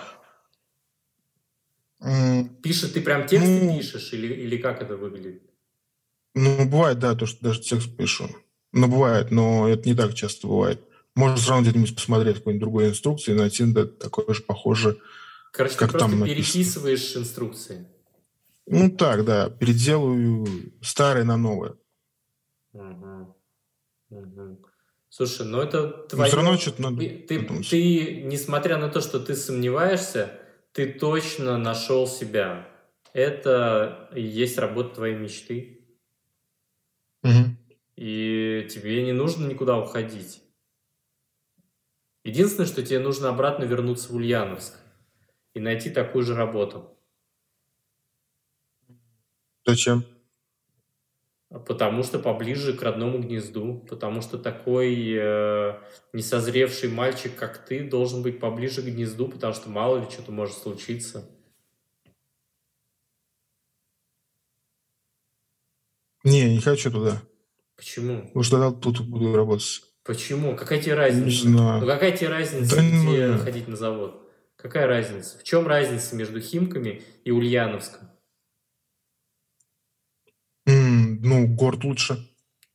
М, Пишешь, ты прям тексты Ну- пишешь или, или как это выглядит? Ну, бывает, да, то, что даже текст пишу. Ну, бывает, но это не так часто бывает. Можно сразу где-нибудь посмотреть какую-нибудь другую инструкцию и найти да, такое же похожее. Короче, Как ты просто там написано. переписываешь инструкции. Ну, так, да, переделаю старое на новое. Мгм. Мгм. Слушай, ну это Но твое... все равно что-то надо Ты, ты, несмотря на то, что ты сомневаешься, ты точно нашел себя. Это и есть работа твоей мечты. Мгм. И тебе не нужно никуда уходить. Единственное, что тебе нужно обратно вернуться в Ульяновск и найти такую же работу. Зачем? Потому что поближе к родному гнезду, потому что такой э, несозревший мальчик, как ты, должен быть поближе к гнезду, потому что мало ли что-то может случиться. Не, не хочу туда. Почему? Уж тогда тут буду работать. Почему? Какая тебе Не разница? знаю. Ну какая тебе разница, Да где ходить на завод? Какая разница? В чем разница между Химками и Ульяновском? М, Ну, город лучше.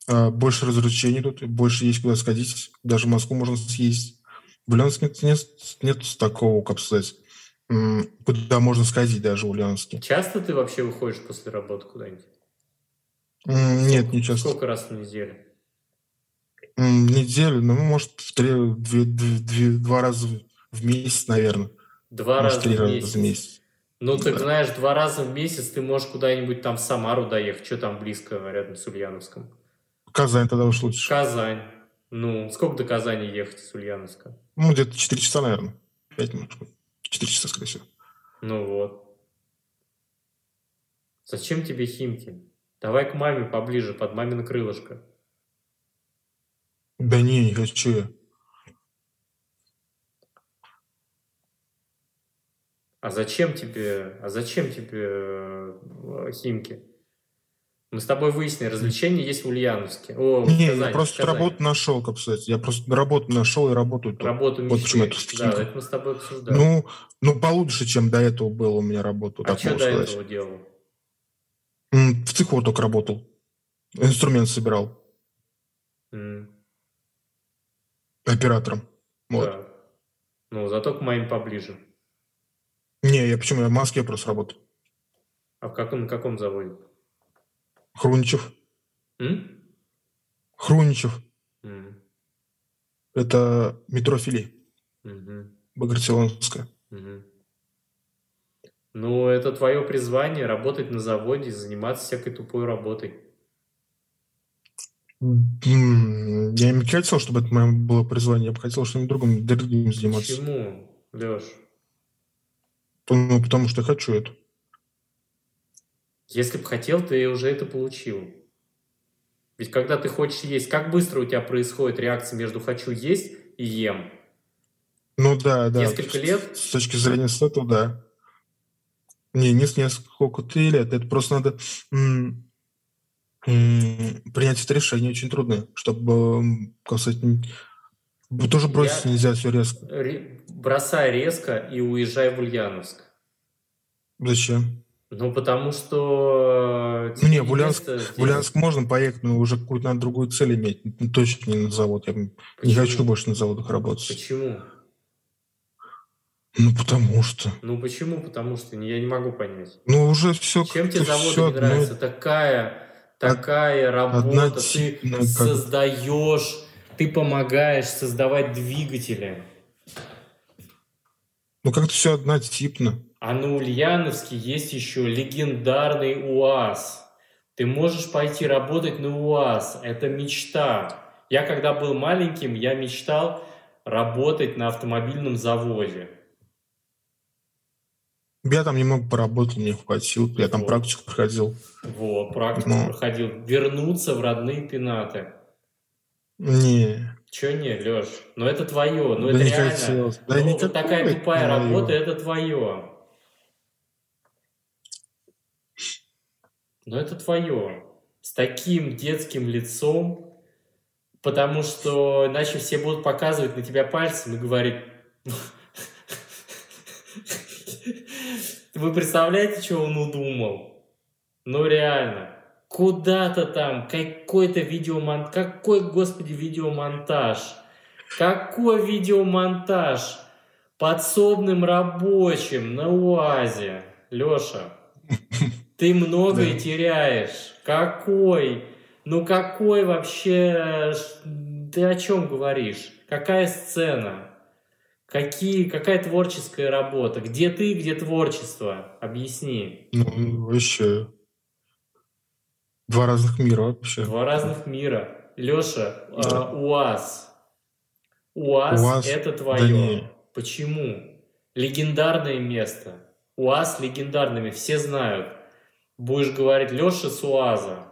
А, Больше развлечений тут, больше есть куда сходить. Даже в Москву можно съездить. В Ульяновске нет, нет, нет такого, как сказать, куда можно сходить даже в Ульяновске. Часто ты вообще выходишь после работы куда-нибудь? Нет, не часто. Сколько раз в неделю? Неделю, ну, может, в три, две- две- две- два раза в- месяц, наверное. Два Может, раза три в раза в месяц. Ну, так Да. знаешь, два раза в месяц ты можешь куда-нибудь там в Самару доехать. Что там близко, рядом с Ульяновском? Казань тогда уж лучше. Казань. Ну, сколько до Казани ехать из Ульяновска? Ну, где-то 4 часа, наверное. 5 может быть. 4 часа, скорее всего. Ну вот. Зачем тебе Химки? Давай к маме поближе, под мамино крылышко. Да не, не хочу я. А зачем тебе, а зачем тебе э, Химки? Мы с тобой выяснили, развлечения есть в Ульяновске. О, Не, Казани, я просто работу нашел, как сказать. Я просто работу нашел и работаю тут. Работу Вот почему мечты. я тут Да, это мы с тобой обсуждали. Ну, ну, получше, чем до этого было у меня работа, а что до сказать. этого делал? В цеху только работал. Инструмент собирал. М, Оператором. Вот. Да. Ну, зато к моим поближе. Не, я почему? Я в Москве просто работал. А в каком, на каком заводе? Хруничев. М? Хруничев. М, Это метро Фили. мгм, Багратионовская. мгм. Ну, это твое призвание работать на заводе, заниматься всякой тупой работой. Я не хотел, чтобы это мое было призвание. Я бы хотел что-нибудь другим, другим заниматься. Почему, Леш? Ну, потому что хочу это. Если бы хотел, ты уже это получил. Ведь когда ты хочешь есть, как быстро у тебя происходит реакция между «хочу есть» и «ем»? Ну да, да. Несколько лет? С точки зрения статуса, да. Не, не с несколько ты лет. Это просто надо м, м, принять это решение очень трудное, чтобы, как сказать, тоже бросить Я- нельзя все резко. Ре- Бросай резко и уезжай в Ульяновск. Зачем? Ну, потому что... Ну, тебе не, в здесь. В Ульяновск можно поехать, но уже какую-то надо другую цель иметь. Ну, Точно не на завод. Я не Почему? хочу больше на заводах работать. Почему? Ну, потому что. Ну, почему? Потому что я не могу понять. Ну, уже все Чем тебе заводы все не нравятся? Такая, такая работа, ты создаешь, ты помогаешь создавать двигатели. Ну, как-то все однотипно. А на Ульяновске есть еще легендарный УАЗ. Ты можешь пойти работать на УАЗ. Это мечта. Я когда был маленьким, я мечтал работать на автомобильном заводе. Я там немного поработал, мне хватило. Я там Вот. практику проходил. Вот, практику Ну. проходил. Вернуться в родные пенаты. Не, Че не, Леш? Ну это твое, ну Да это не реально. хотелось. Да ну, вот никакое такая это тупая не моё. работа, это твое. Но это твое. С таким детским лицом, потому что иначе все будут показывать на тебя пальцем и говорить... Вы представляете, что он удумал? Ну реально. Куда-то там, какой-то видеомонтаж. Какой, господи, видеомонтаж? Какой видеомонтаж? Подсобным рабочим на УАЗе. Леша, ты многое теряешь. Какой? Ну какой вообще... Ты о чем говоришь? Какая сцена? Какие, какая творческая работа? Где ты, где творчество? Объясни. ну, вообще. Два разных мира вообще. Два разных мира. Леша, Да. УАЗ. УАЗ, УАЗ, это да твое. не. Почему? Легендарное место. УАЗ легендарными, все знают. Будешь говорить Леша с УАЗа.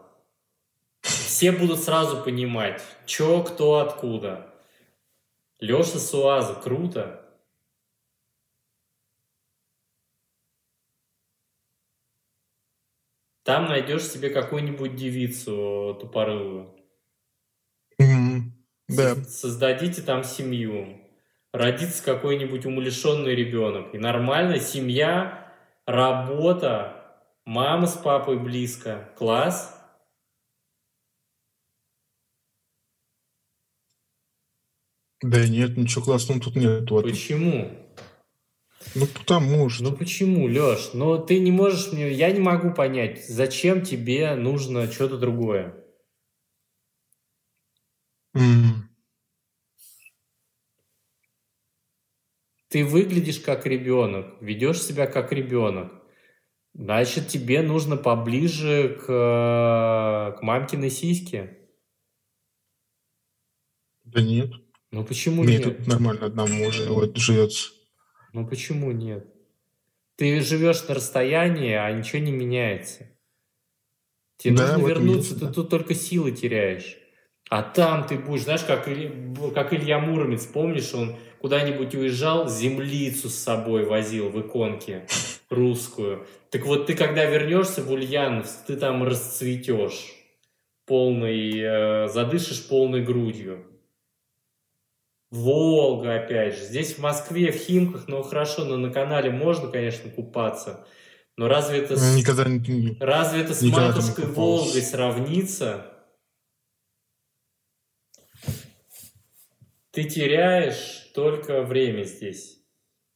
Все будут сразу понимать, чё, кто, откуда. Леша с УАЗа, круто. Там найдешь себе какую-нибудь девицу тупорылую. Мгм. Да. Со- Создадите там семью. Родится какой-нибудь умалишенный ребенок. И нормально семья, работа, мама с папой близко. Класс. Да нет, ничего классного тут нет. Вот. Почему? Ну, потому что. Ну почему, Леш? Но ты не можешь мне... Я не могу понять, зачем тебе нужно что-то другое. М. Ты выглядишь как ребенок, ведешь себя как ребенок. Значит, тебе нужно поближе к, э, к мамкиной сиське. Да нет. Ну почему Мне нет? тут нормально одному живется. Ну почему нет? Ты живешь на расстоянии, а ничего не меняется. Тебе Да, нужно вернуться, есть, ты да. тут только силы теряешь. А там ты будешь, знаешь, как, Илья- как Илья Муромец, помнишь, он куда-нибудь уезжал, землицу с собой возил в иконке русскую. Так вот, ты когда вернешься в Ульяновск, ты там расцветешь полный, э, задышишь полной грудью. Волга, опять же. Здесь в Москве, в Химках, ну хорошо, но на канале можно, конечно, купаться. Но разве это с, Никогда разве это с матушкой. Волгой сравнится? Ты теряешь только время здесь.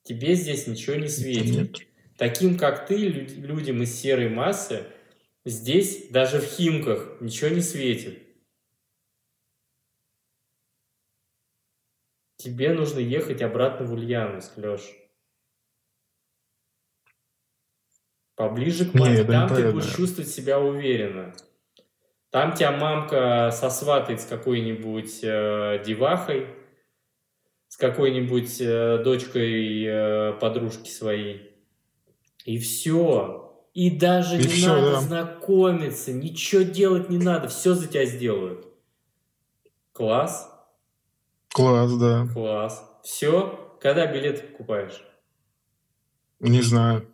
Тебе здесь ничего не светит. Нет. Таким, как ты, люд- людям из серой массы, здесь даже в Химках ничего не светит. Тебе нужно ехать обратно в Ульяновск, Леш. Поближе к маме. я Там ты будешь чувствовать себя уверенно. Там тебя мамка сосватает с какой-нибудь э, девахой, с какой-нибудь э, дочкой э, подружки своей. И все. И даже И не всё, надо да. знакомиться, ничего делать не надо, все за тебя сделают. Класс, Класс, да. класс. Все, когда билеты покупаешь? Не знаю.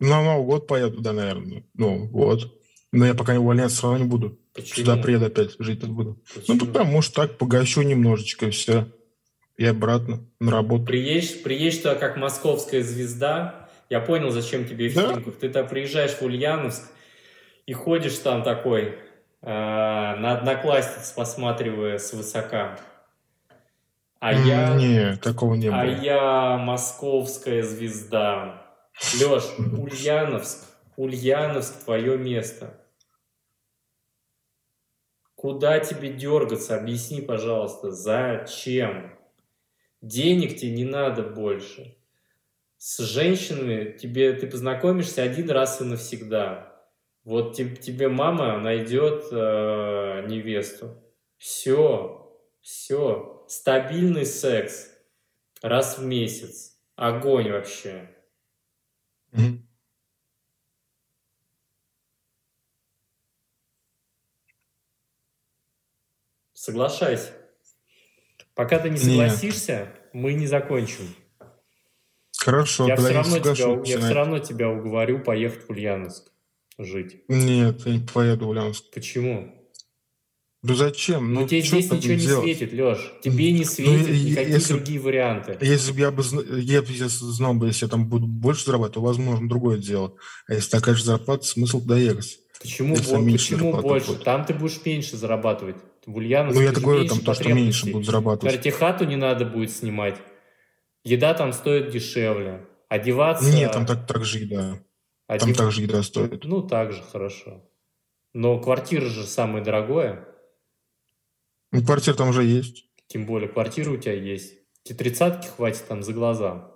На Новый год поеду, да, наверное. Ну, вот. Но я пока не увольняться все равно не буду. Почему? Сюда приеду опять, жить тут буду. Почему? Ну, потому что так погащу немножечко, и все. И обратно на работу. Приедешь, приедешь туда как московская звезда. Я понял, зачем тебе в Да. Химках. Ты там приезжаешь в Ульяновск и ходишь там такой, на одноклассниц посматривая свысока. А М, я, Не, такого не а было. я московская звезда. Леш, Ульяновск, Ульяновск твое место. Куда тебе дергаться? Объясни, пожалуйста, зачем? Денег тебе не надо больше. С женщинами тебе ты познакомишься один раз и навсегда. Вот те- тебе мама найдет э, невесту. Все, все. Стабильный секс раз в месяц. Огонь вообще. Мгм. Соглашайся. Пока ты не Нет. согласишься, мы не закончим. Хорошо, я все равно, тебя, я все равно тебя уговорю поехать в Ульяновск жить. Нет, я не поеду в Ульяновск. Почему? Да зачем? Ну, Ну, тебе здесь ничего не делать? светит, Леш. Тебе не Ну, светит и- никакие если- другие варианты. Если бы я бы я сейчас знал бы, если я там буду больше зарабатывать, то, возможно, другое дело. А если такая же зарплата, смысл туда ехать. Почему, если бо- почему больше? будет. Там ты будешь меньше зарабатывать. В Ульяновске Ну, я так говорю, там то, что меньше будут зарабатывать. Тебе хату не надо будет снимать. Еда там стоит дешевле. Одеваться... Нет, там так, так же еда. Там одев- так же еда стоит. Ну, так же хорошо. Но квартира же самое дорогое. Ну, квартира там уже есть. Тем более, квартира у тебя есть. Тебе тридцатки хватит там за глаза.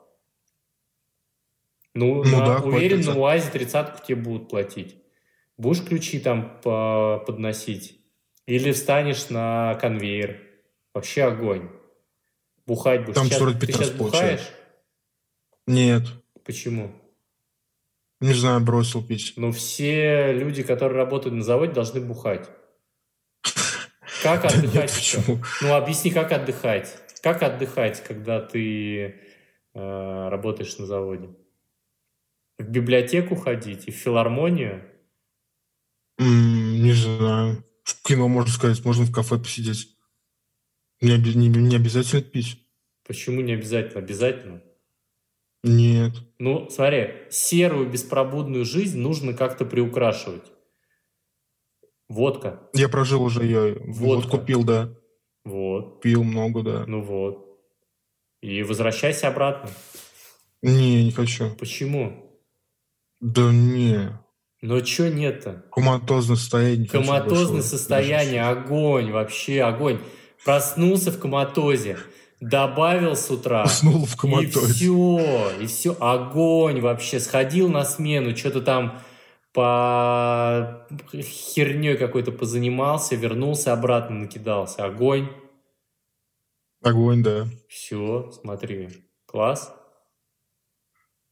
Ну, Ну на- да, уверен, на. УАЗе тридцатку тебе будут платить. Будешь ключи там по- подносить? Или встанешь на конвейер? Вообще огонь. Бухать будешь. Там Щас- вроде ты 15 сейчас получаешь. Нет. Почему? Не знаю, бросил пить. Ну, все люди, которые работают на заводе, должны бухать. Как отдыхать? Нет, почему? Ну, объясни, как отдыхать. Как отдыхать, когда ты э, работаешь на заводе? В библиотеку ходить и в филармонию? Не знаю. В кино, можно сказать, можно в кафе посидеть. Не, не- не обязательно пить. Почему не обязательно? Обязательно. Нет. Ну, смотри, серую беспробудную жизнь нужно как-то приукрашивать. Водка. Я прожил уже ее. Вот Водка. купил, да. Вот. Пил много, да. Ну вот. И возвращайся обратно. Не, не хочу. Почему? Да не. Ну, что нет-то? Коматозное состояние. Коматозное состояние, огонь, вообще огонь. Проснулся в коматозе, добавил с утра. Уснул в И коматозе. все, и все, огонь вообще. Сходил на смену, что-то там по херней какой-то позанимался, вернулся обратно, накидался. Огонь. Огонь, да. Все, смотри. Класс.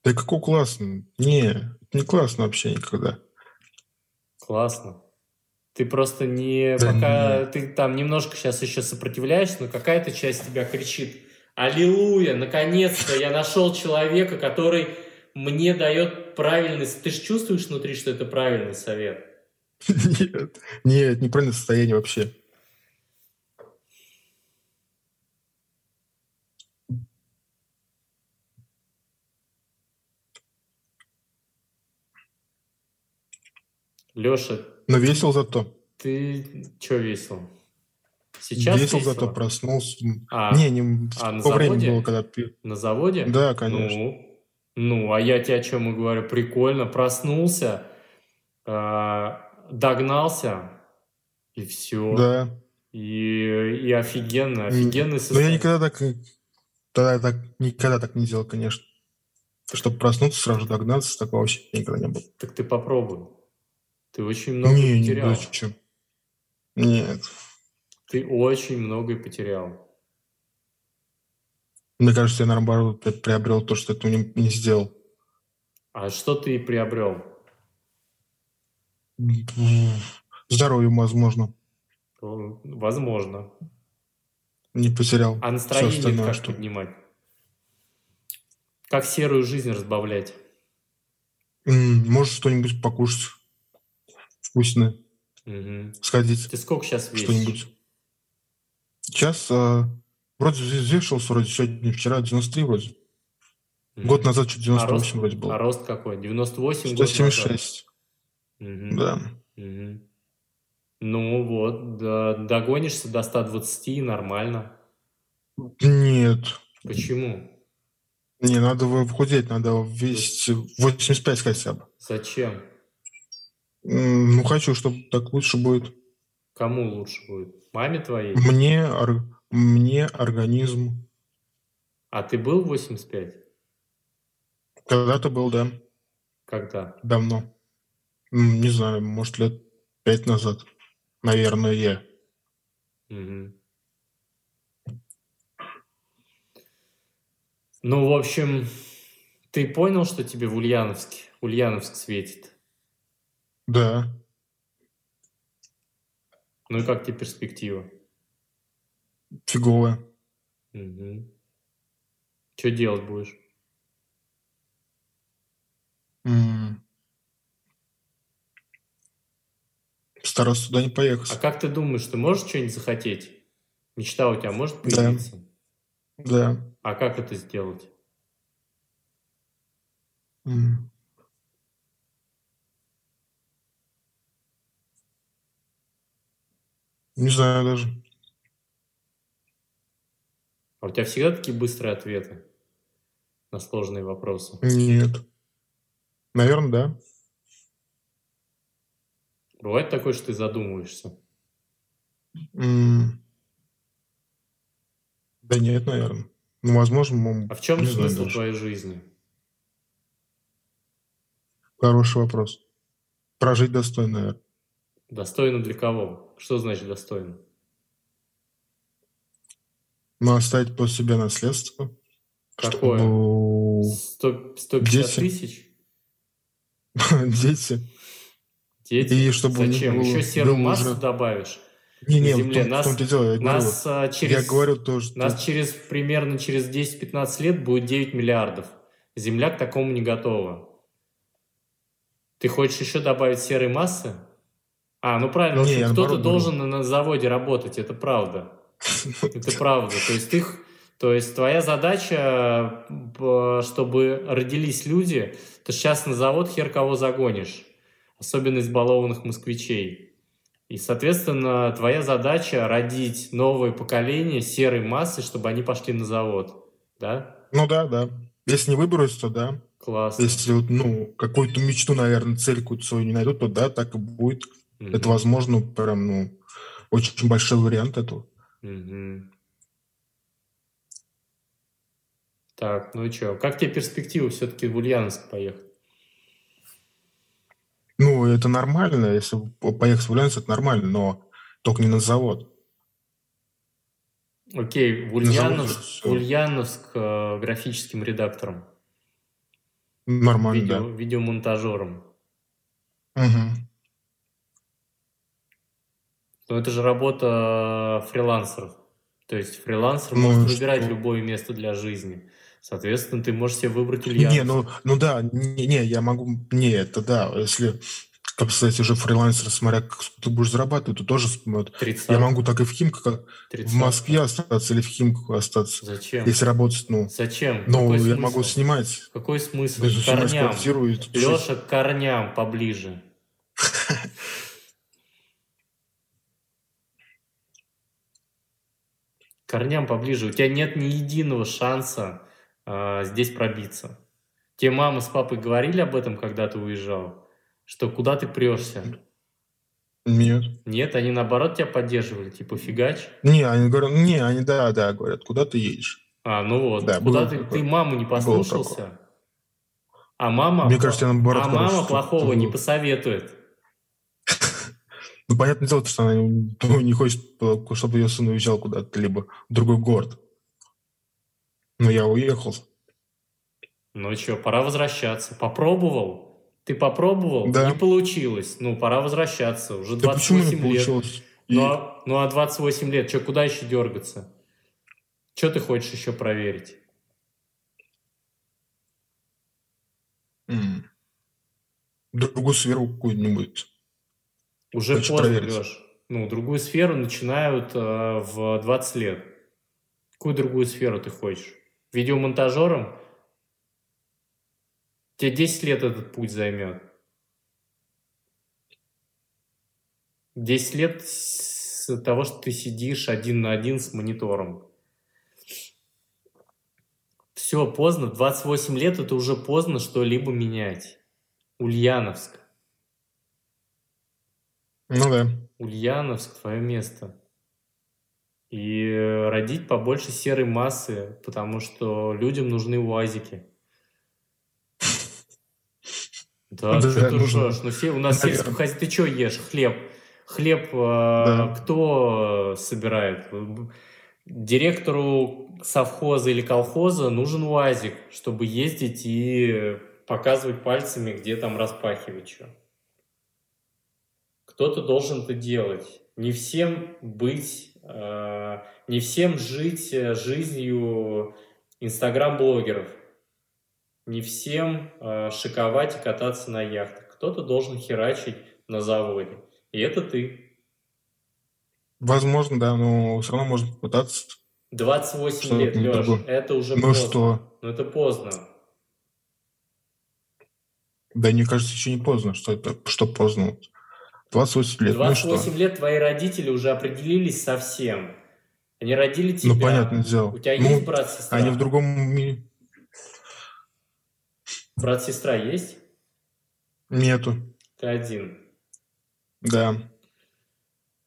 Да какой классный. Не, не классно вообще никогда. Классно. Ты просто не... Да, пока нет. ты там немножко сейчас еще сопротивляешься, но какая-то часть тебя кричит «Аллилуйя! Наконец-то я нашел человека, который мне дает правильность, Ты же чувствуешь внутри, что это правильный совет? Нет, нет, неправильное состояние вообще. Леша, но весел зато. ты что весел? Сейчас Весел весело? зато проснулся. А, Не, не а, на в то время заводе? было, когда пил. на заводе? Да, конечно. Ну, ну, а я тебе о чем и говорю. Прикольно, проснулся, а, догнался, и все. Да. И, и офигенно, М, офигенный Но я состояние. никогда так, тогда так, никогда так не делал, конечно. Чтобы проснуться, сразу догнаться, такого вообще никогда не было. Так ты попробуй. Ты очень много не, не, потерял. зачем? Нет. Ты очень многое потерял. Мне кажется, я наоборот при- приобрел то, что этого не, не сделал. А что ты приобрел? Здоровье, возможно, Возможно. не потерял. А настроение как что- поднимать? Как серую жизнь разбавлять? Может, что-нибудь покушать вкусное, Мгм. сходить, Ты сколько сейчас весишь? что-нибудь. Сейчас а, вроде взвешивался, вроде сегодня, вчера 93 вроде. Мгм. Год назад а 98 рост, вроде был. а рост какой? 98 год назад? 176, Мгм. да. Мгм. Ну вот, да, догонишься до 120, нормально. Нет, Почему? не, надо худеть, надо весить 85 хотя бы. Зачем? Ну, хочу, чтобы так лучше будет. Кому лучше будет? Маме твоей? Мне, ор- мне организм. А ты был 85? Когда-то был, да, Когда? давно. Не знаю, может, лет пять назад. Наверное, я. Мгм. Ну, в общем, ты понял, что тебе в Ульяновске, Ульяновск светит? Да. Ну и как тебе перспектива? Фиговая. Что делать будешь? М. Старался туда не А поехать. как ты думаешь, ты можешь что-нибудь захотеть? Мечта у тебя может Да. появиться? Да. А как это сделать? М. Не знаю даже. А у тебя всегда такие быстрые ответы на сложные вопросы? Нет. Наверное, да. Бывает такое, что ты задумываешься? М. Да нет, наверное. Ну, возможно, м, А в чем знаю смысл даже. твоей жизни? Хороший вопрос. Прожить достойно, наверное. Достойно для кого? Что значит достойно? Но оставить после себя наследство. Какое? чтобы 100, 150 Дети. тысяч? Дети. Дети? И чтобы не Зачем? Еще серую массу уже- добавишь? Не-не, в Земле. том- в Нас- том-то и дело, я говорю. Нас а, через... Я говорю то, что... Нас через примерно через 10-15 лет будет 9 миллиардов. Земля к такому не готова. Ты хочешь еще добавить серой массы? А, ну правильно, Не, кто-то должен на, заводе работать, это правда. Это правда. То есть ты, х- то есть твоя задача, б- чтобы родились люди, ты сейчас на завод хер кого загонишь, особенно избалованных москвичей. И, соответственно, твоя задача родить новое поколение серой массы, чтобы они пошли на завод. Да? Ну да, да. Если не выберусь, то да. Классно. Если, ну, какую-то мечту, наверное, цель какую-то свою не найдут, то да, так и будет. Мгм. Это, возможно, прям, ну, очень большой вариант этого. Мгм. Так, ну и что? Как тебе перспектива все-таки в Ульяновск поехать? Ну, это нормально, если по- поехать в Ульяновск, это нормально, но только не на завод. Окей, в Ульяновск, в Ульяновск э, графическим редактором, Нормально, видео, видеомонтажером. да. Но это же работа фрилансеров. То есть фрилансер Ну может выбирать что? любое место для жизни. Соответственно, ты можешь себе выбрать Не, Ульяновск. ну, ну да, не, не, я могу, не, это да, если, как сказать, уже фрилансер, смотря как ты будешь зарабатывать, то тоже, 30, я могу так и в Химках, как в 30. Москве остаться или в Химках остаться, Зачем? если работать, ну, Зачем? ну, я смысл? могу снимать, Какой смысл? я К же снимать корням. Леша, к корням поближе. корням поближе. У тебя нет ни единого шанса э, здесь пробиться. Те мама с папой говорили об этом, когда ты уезжал? Что куда ты прешься? Нет. Нет, они наоборот тебя поддерживали, типа фигач? Не, они говорят, не, они да, да, говорят, куда ты едешь? А, ну вот, Да, куда ты, такое. ты маму не послушался? А мама, Мне кажется, наоборот а мама плохого не посоветует. Ну, понятное дело, что она не хочет, чтобы ее сын уезжал куда-то, либо в другой город. Но я уехал. Ну что, пора возвращаться. Попробовал? Ты попробовал? Да. Не получилось. Ну, пора возвращаться. Уже Да почему 28 не лет. получилось? И- Ну, а, ну, а 28 лет, что, куда еще дергаться? Что ты хочешь еще проверить? М. Другую сферу какую-нибудь. Уже поздно, проверить. Леш. Ну, другую сферу начинают э, в 20 лет. Какую другую сферу ты хочешь? Видеомонтажером? Тебе 10 лет этот путь займет. 10 лет с того, что ты сидишь один на один с монитором. Все, поздно. 28 лет это уже поздно что-либо менять. Ульяновск. Ну да. Ульяновск, твое место. И родить побольше серой массы, потому что людям нужны уазики. Да, Да, что ты ржешь? Ну, все, у нас Наверное. сельское хозяйство. Ты что ешь? Хлеб. Хлеб э, Да. кто собирает? Директору совхоза или колхоза нужен УАЗик, чтобы ездить и показывать пальцами, где там распахивать что. Кто-то должен это делать. Не всем быть, э, не всем жить э, жизнью инстаграм-блогеров. Не всем э, шиковать и кататься на яхтах. Кто-то должен херачить на заводе. И это ты. Возможно, да, но все равно можно попытаться. 28 Что лет, Леш, такое? это уже Ну поздно. что? Ну это поздно. Да мне кажется, еще не поздно. Что это? Что поздно? 28 лет. Ну и что? 28 лет твои родители уже определились со всем. Они родили тебя. Ну, понятное дело. У тебя Ну, есть брат-сестра? Они в другом мире. Брат-сестра есть? Нету. Ты один. Да.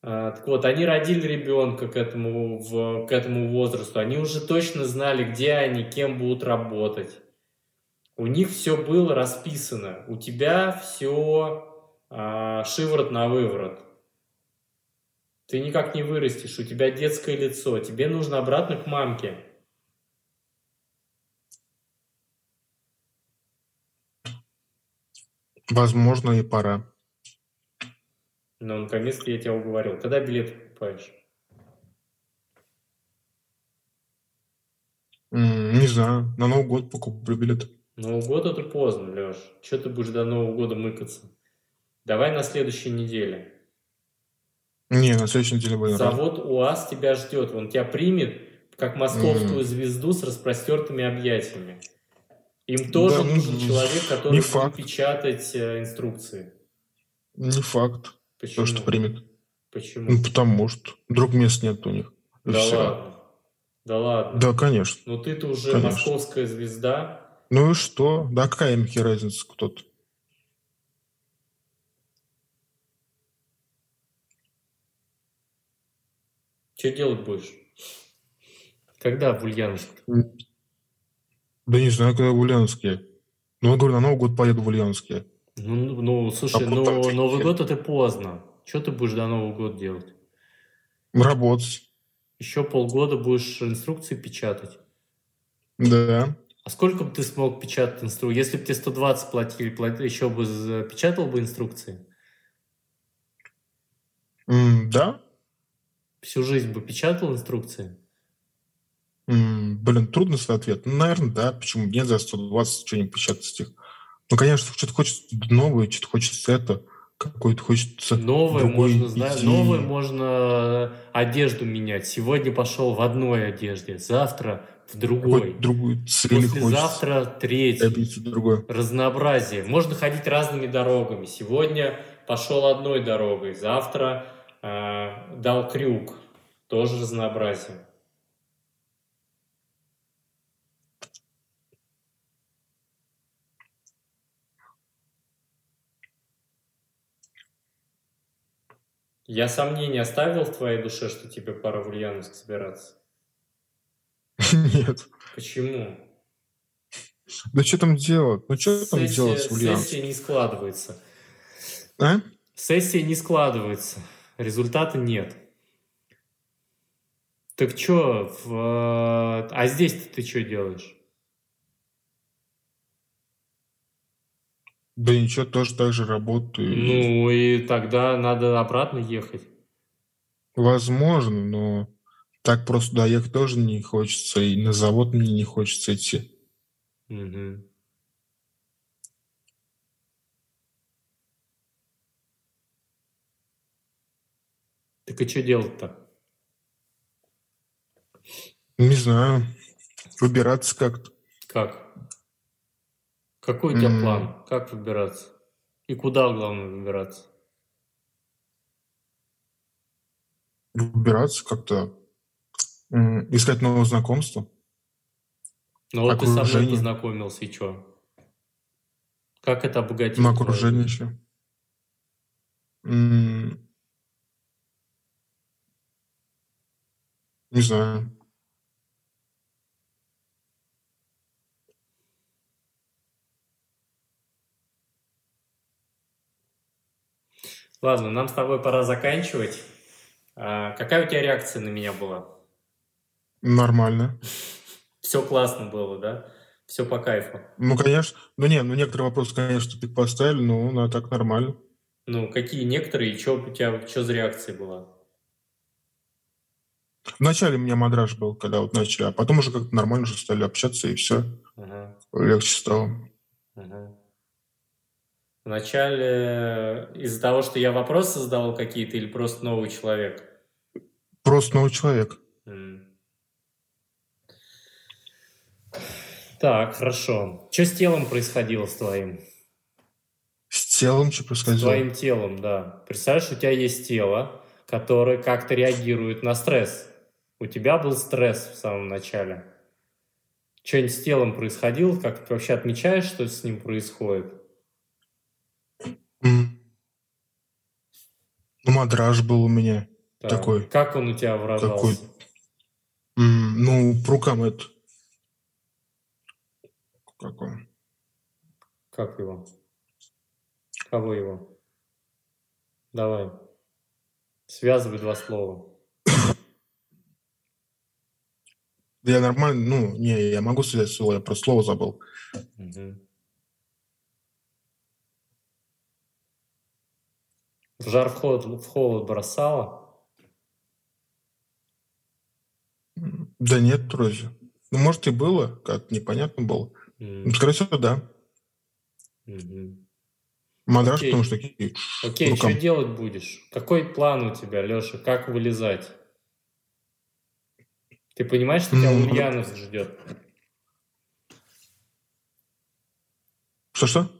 А, так вот, они родили ребенка к этому, в- к этому возрасту. Они уже точно знали, где они, кем будут работать. У них все было расписано. У тебя все шиворот на выворот. Ты никак не вырастешь. У тебя детское лицо. Тебе нужно обратно к мамке. Возможно, и пора. Ну, наконец-то я тебя уговорил. Когда билет покупаешь? Не знаю. На Новый год покуплю билет. Новый год это поздно, Леш. Че ты будешь до Нового года мыкаться? Давай на следующей неделе. Не, на следующей неделе рады. Завод УАЗ тебя ждет. Он тебя примет, как московскую М. звезду с распростертыми объятиями. Им тоже Да, ну, нужен человек, который не будет факт. печатать э, инструкции. Не факт, Почему? то, что примет. Почему? Ну, потому что друг мест нет у них. И да всё. ладно. Да ладно. Да, конечно. Ну ты-то уже Конечно. московская звезда. Ну и что? Да какая им разница кто-то? Что делать будешь? Когда в Ульяновск? Да не знаю, когда в Ульяновске. Ну, я говорю, на Новый год поеду в Ульяновске. Ну, ну, ну, слушай, А ну, ты Новый год это поздно. Что ты будешь до Нового года делать? Работать. Еще полгода будешь инструкции печатать. Да. А сколько бы ты смог печатать инструкции? Если бы тебе 120 платили, плат- еще бы печатал бы инструкции? М, Да? Всю жизнь бы печатал инструкции? Блин, трудный свой ответ. Ну, наверное, да. Почему нет за 120 что-нибудь печатать их? Ну, конечно, что-то хочется новое, что-то хочется это, какой-то хочется Новое другой можно, знаешь, новое можно одежду менять. Сегодня пошел в одной одежде, завтра в другой, другую цель хочется. послезавтра третий. Другой. Разнообразие. Можно ходить разными дорогами. Сегодня пошел одной дорогой, завтра э, дал крюк, тоже разнообразие. Я сомнения оставил в твоей душе, что тебе пора в Ульяновск собираться? Нет. Почему? Да что там делать? Ну что там делать с Ульяновском? Сессия не складывается. А? Сессия не складывается. Результата нет. Так что, в... а здесь ты что делаешь? Да ничего, тоже так же работаю. Ну и тогда надо обратно ехать. Возможно, но так просто доехать тоже не хочется, и на завод мне не хочется идти. Угу. Так и что делать-то? Не знаю. Выбираться как-то. Как? Какой у тебя М. план? Как выбираться? И куда, главное, выбираться? Выбираться как-то. Искать новые знакомства. Ну вот ты со мной Окружение. познакомился, и что? Как это обогатит? На окружение жизнь? еще. М, Не знаю. Ладно, нам с тобой пора заканчивать. А, какая у тебя реакция на меня была? Нормально. Все классно было, да? Все по кайфу. Ну, конечно. Ну, не, ну, некоторые вопросы, конечно, ты поставили, но ну, а так нормально. Ну, какие некоторые, что у тебя, что за реакция была? Вначале у меня мадраж был, когда вот начали, а потом уже как-то нормально уже стали общаться, и все. Ага, Легче стало. ага. Вначале из-за того, что я вопросы задавал какие-то или просто новый человек? Просто новый человек. Так, хорошо. Что с телом происходило с твоим? С телом что С происходило? твоим телом, да. Представляешь, у тебя есть тело, которое как-то реагирует на стресс. У тебя был стресс в самом начале. Что-нибудь с телом происходило? Как ты вообще отмечаешь, что с ним происходит? Ну, мадраж был у меня. Так, Такой. Как он у тебя выражался? Такой. М, Ну, по рукам это... Как он? Как его? Кого его? Давай. Связывай два слова. Да я нормально, ну, не, я могу связать слово, я просто слово забыл. В жар в холод, в холод бросала? Да нет, вроде. Ну, может, и было, как непонятно было. Ну, скорее всего, да. мгм. Мадраж, Окей. потому что такие Окей, рукам. что делать будешь? Какой план у тебя, Леша? Как вылезать? Ты понимаешь, что тебя Ульяновск ждет? Что-что?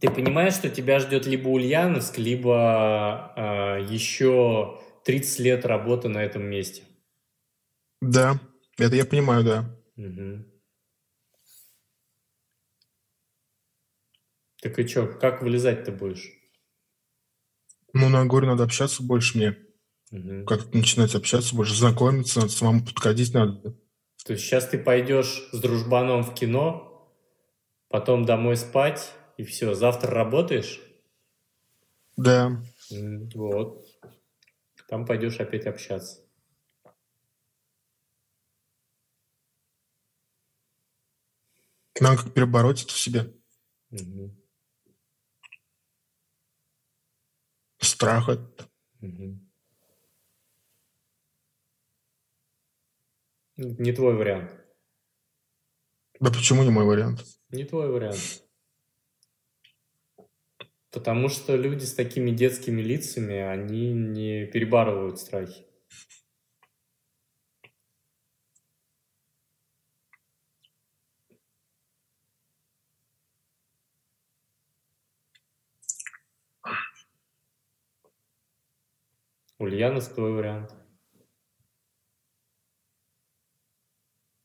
Ты понимаешь, что тебя ждет либо Ульяновск, либо а, еще 30 лет работы на этом месте? Да, это я понимаю, да. Мгм. Так и что, как вылезать ты будешь? Ну, на горе надо общаться больше мне. Мгм. Как-то начинать общаться больше, знакомиться, надо, самому подходить надо. То есть сейчас ты пойдешь с дружбаном в кино, потом домой спать, и все, завтра работаешь? Да. Вот. Там пойдешь опять общаться. Надо как перебороть это в себе. Мгм. Страх это. Мгм. Не твой вариант. Да почему не мой вариант? Не твой вариант. Потому что люди с такими детскими лицами, они не перебарывают страхи. Ульяновск твой вариант.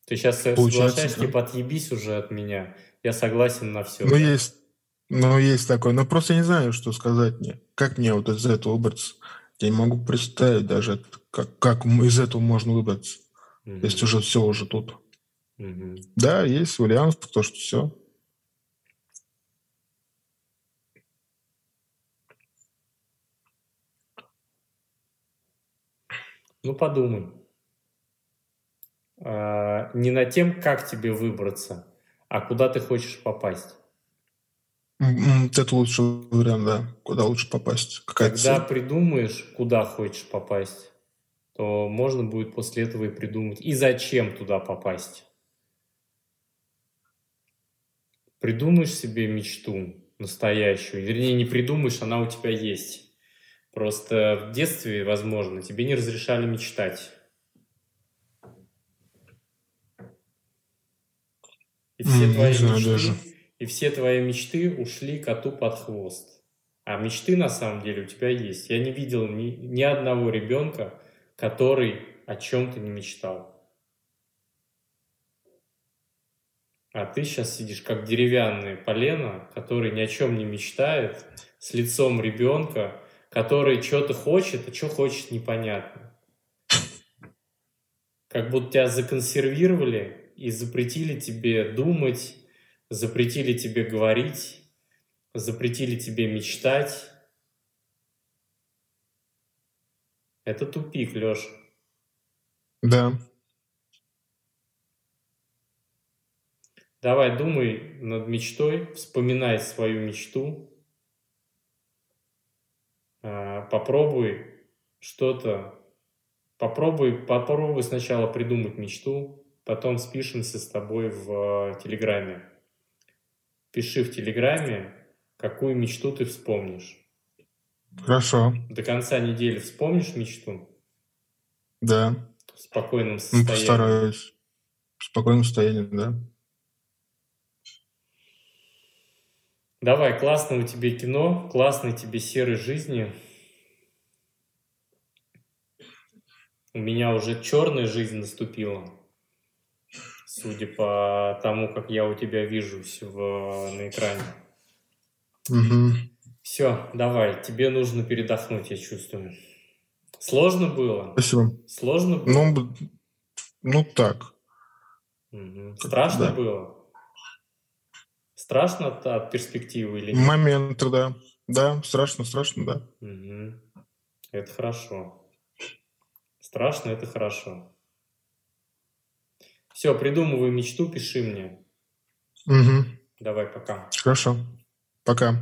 Ты сейчас Получается, соглашаешься, да. типа, отъебись уже от меня. Я согласен на все. Ну, есть, ну, есть такое. Но просто я не знаю, что сказать мне. Как мне вот из этого выбраться? Я не могу представить даже, как, как из этого можно выбраться, если уже все уже тут. Да, есть вариант, то, что все. Ну, подумай. А, не над тем, как тебе выбраться, а куда ты хочешь попасть. Это лучший вариант, да. Куда лучше попасть? Какая Когда цель? придумаешь, куда хочешь попасть, то можно будет после этого и придумать, и зачем туда попасть. Придумаешь себе мечту настоящую, вернее, не придумаешь, она у тебя есть. Просто в детстве, возможно, тебе не разрешали мечтать. И все не твои мечты, даже. и все твои мечты ушли коту под хвост. А мечты на самом деле у тебя есть. Я не видел ни, ни одного ребенка, который о чем-то не мечтал. А ты сейчас сидишь как деревянное полено, который ни о чем не мечтает, с лицом ребенка, который что-то хочет, а что хочет непонятно. Как будто тебя законсервировали и запретили тебе думать, запретили тебе говорить, запретили тебе мечтать. Это тупик, Леша. Да. Давай думай над мечтой, вспоминай свою мечту, А, попробуй что-то, попробуй, попробуй сначала придумать мечту, потом спишемся с тобой в э, Телеграме. Пиши в Телеграме, какую мечту ты вспомнишь. Хорошо. До конца недели вспомнишь мечту Да. в спокойном Ну, состоянии. постараюсь. В спокойном состоянии, да. Давай, классного тебе кино, классной тебе серой жизни. У меня уже черная жизнь наступила, судя по тому, как я у тебя вижусь в, на экране. Мгм. Все, давай, тебе нужно передохнуть, я чувствую. Сложно было? Спасибо. Сложно было? Ну, ну так. Мгм. Страшно да. было? Страшно от, от перспективы или нет? Моменты, да. Да, страшно, страшно, да. Мгм. Это хорошо. Страшно, это хорошо. Все, придумывай мечту, пиши мне. Мгм. Давай, пока. Хорошо. Пока.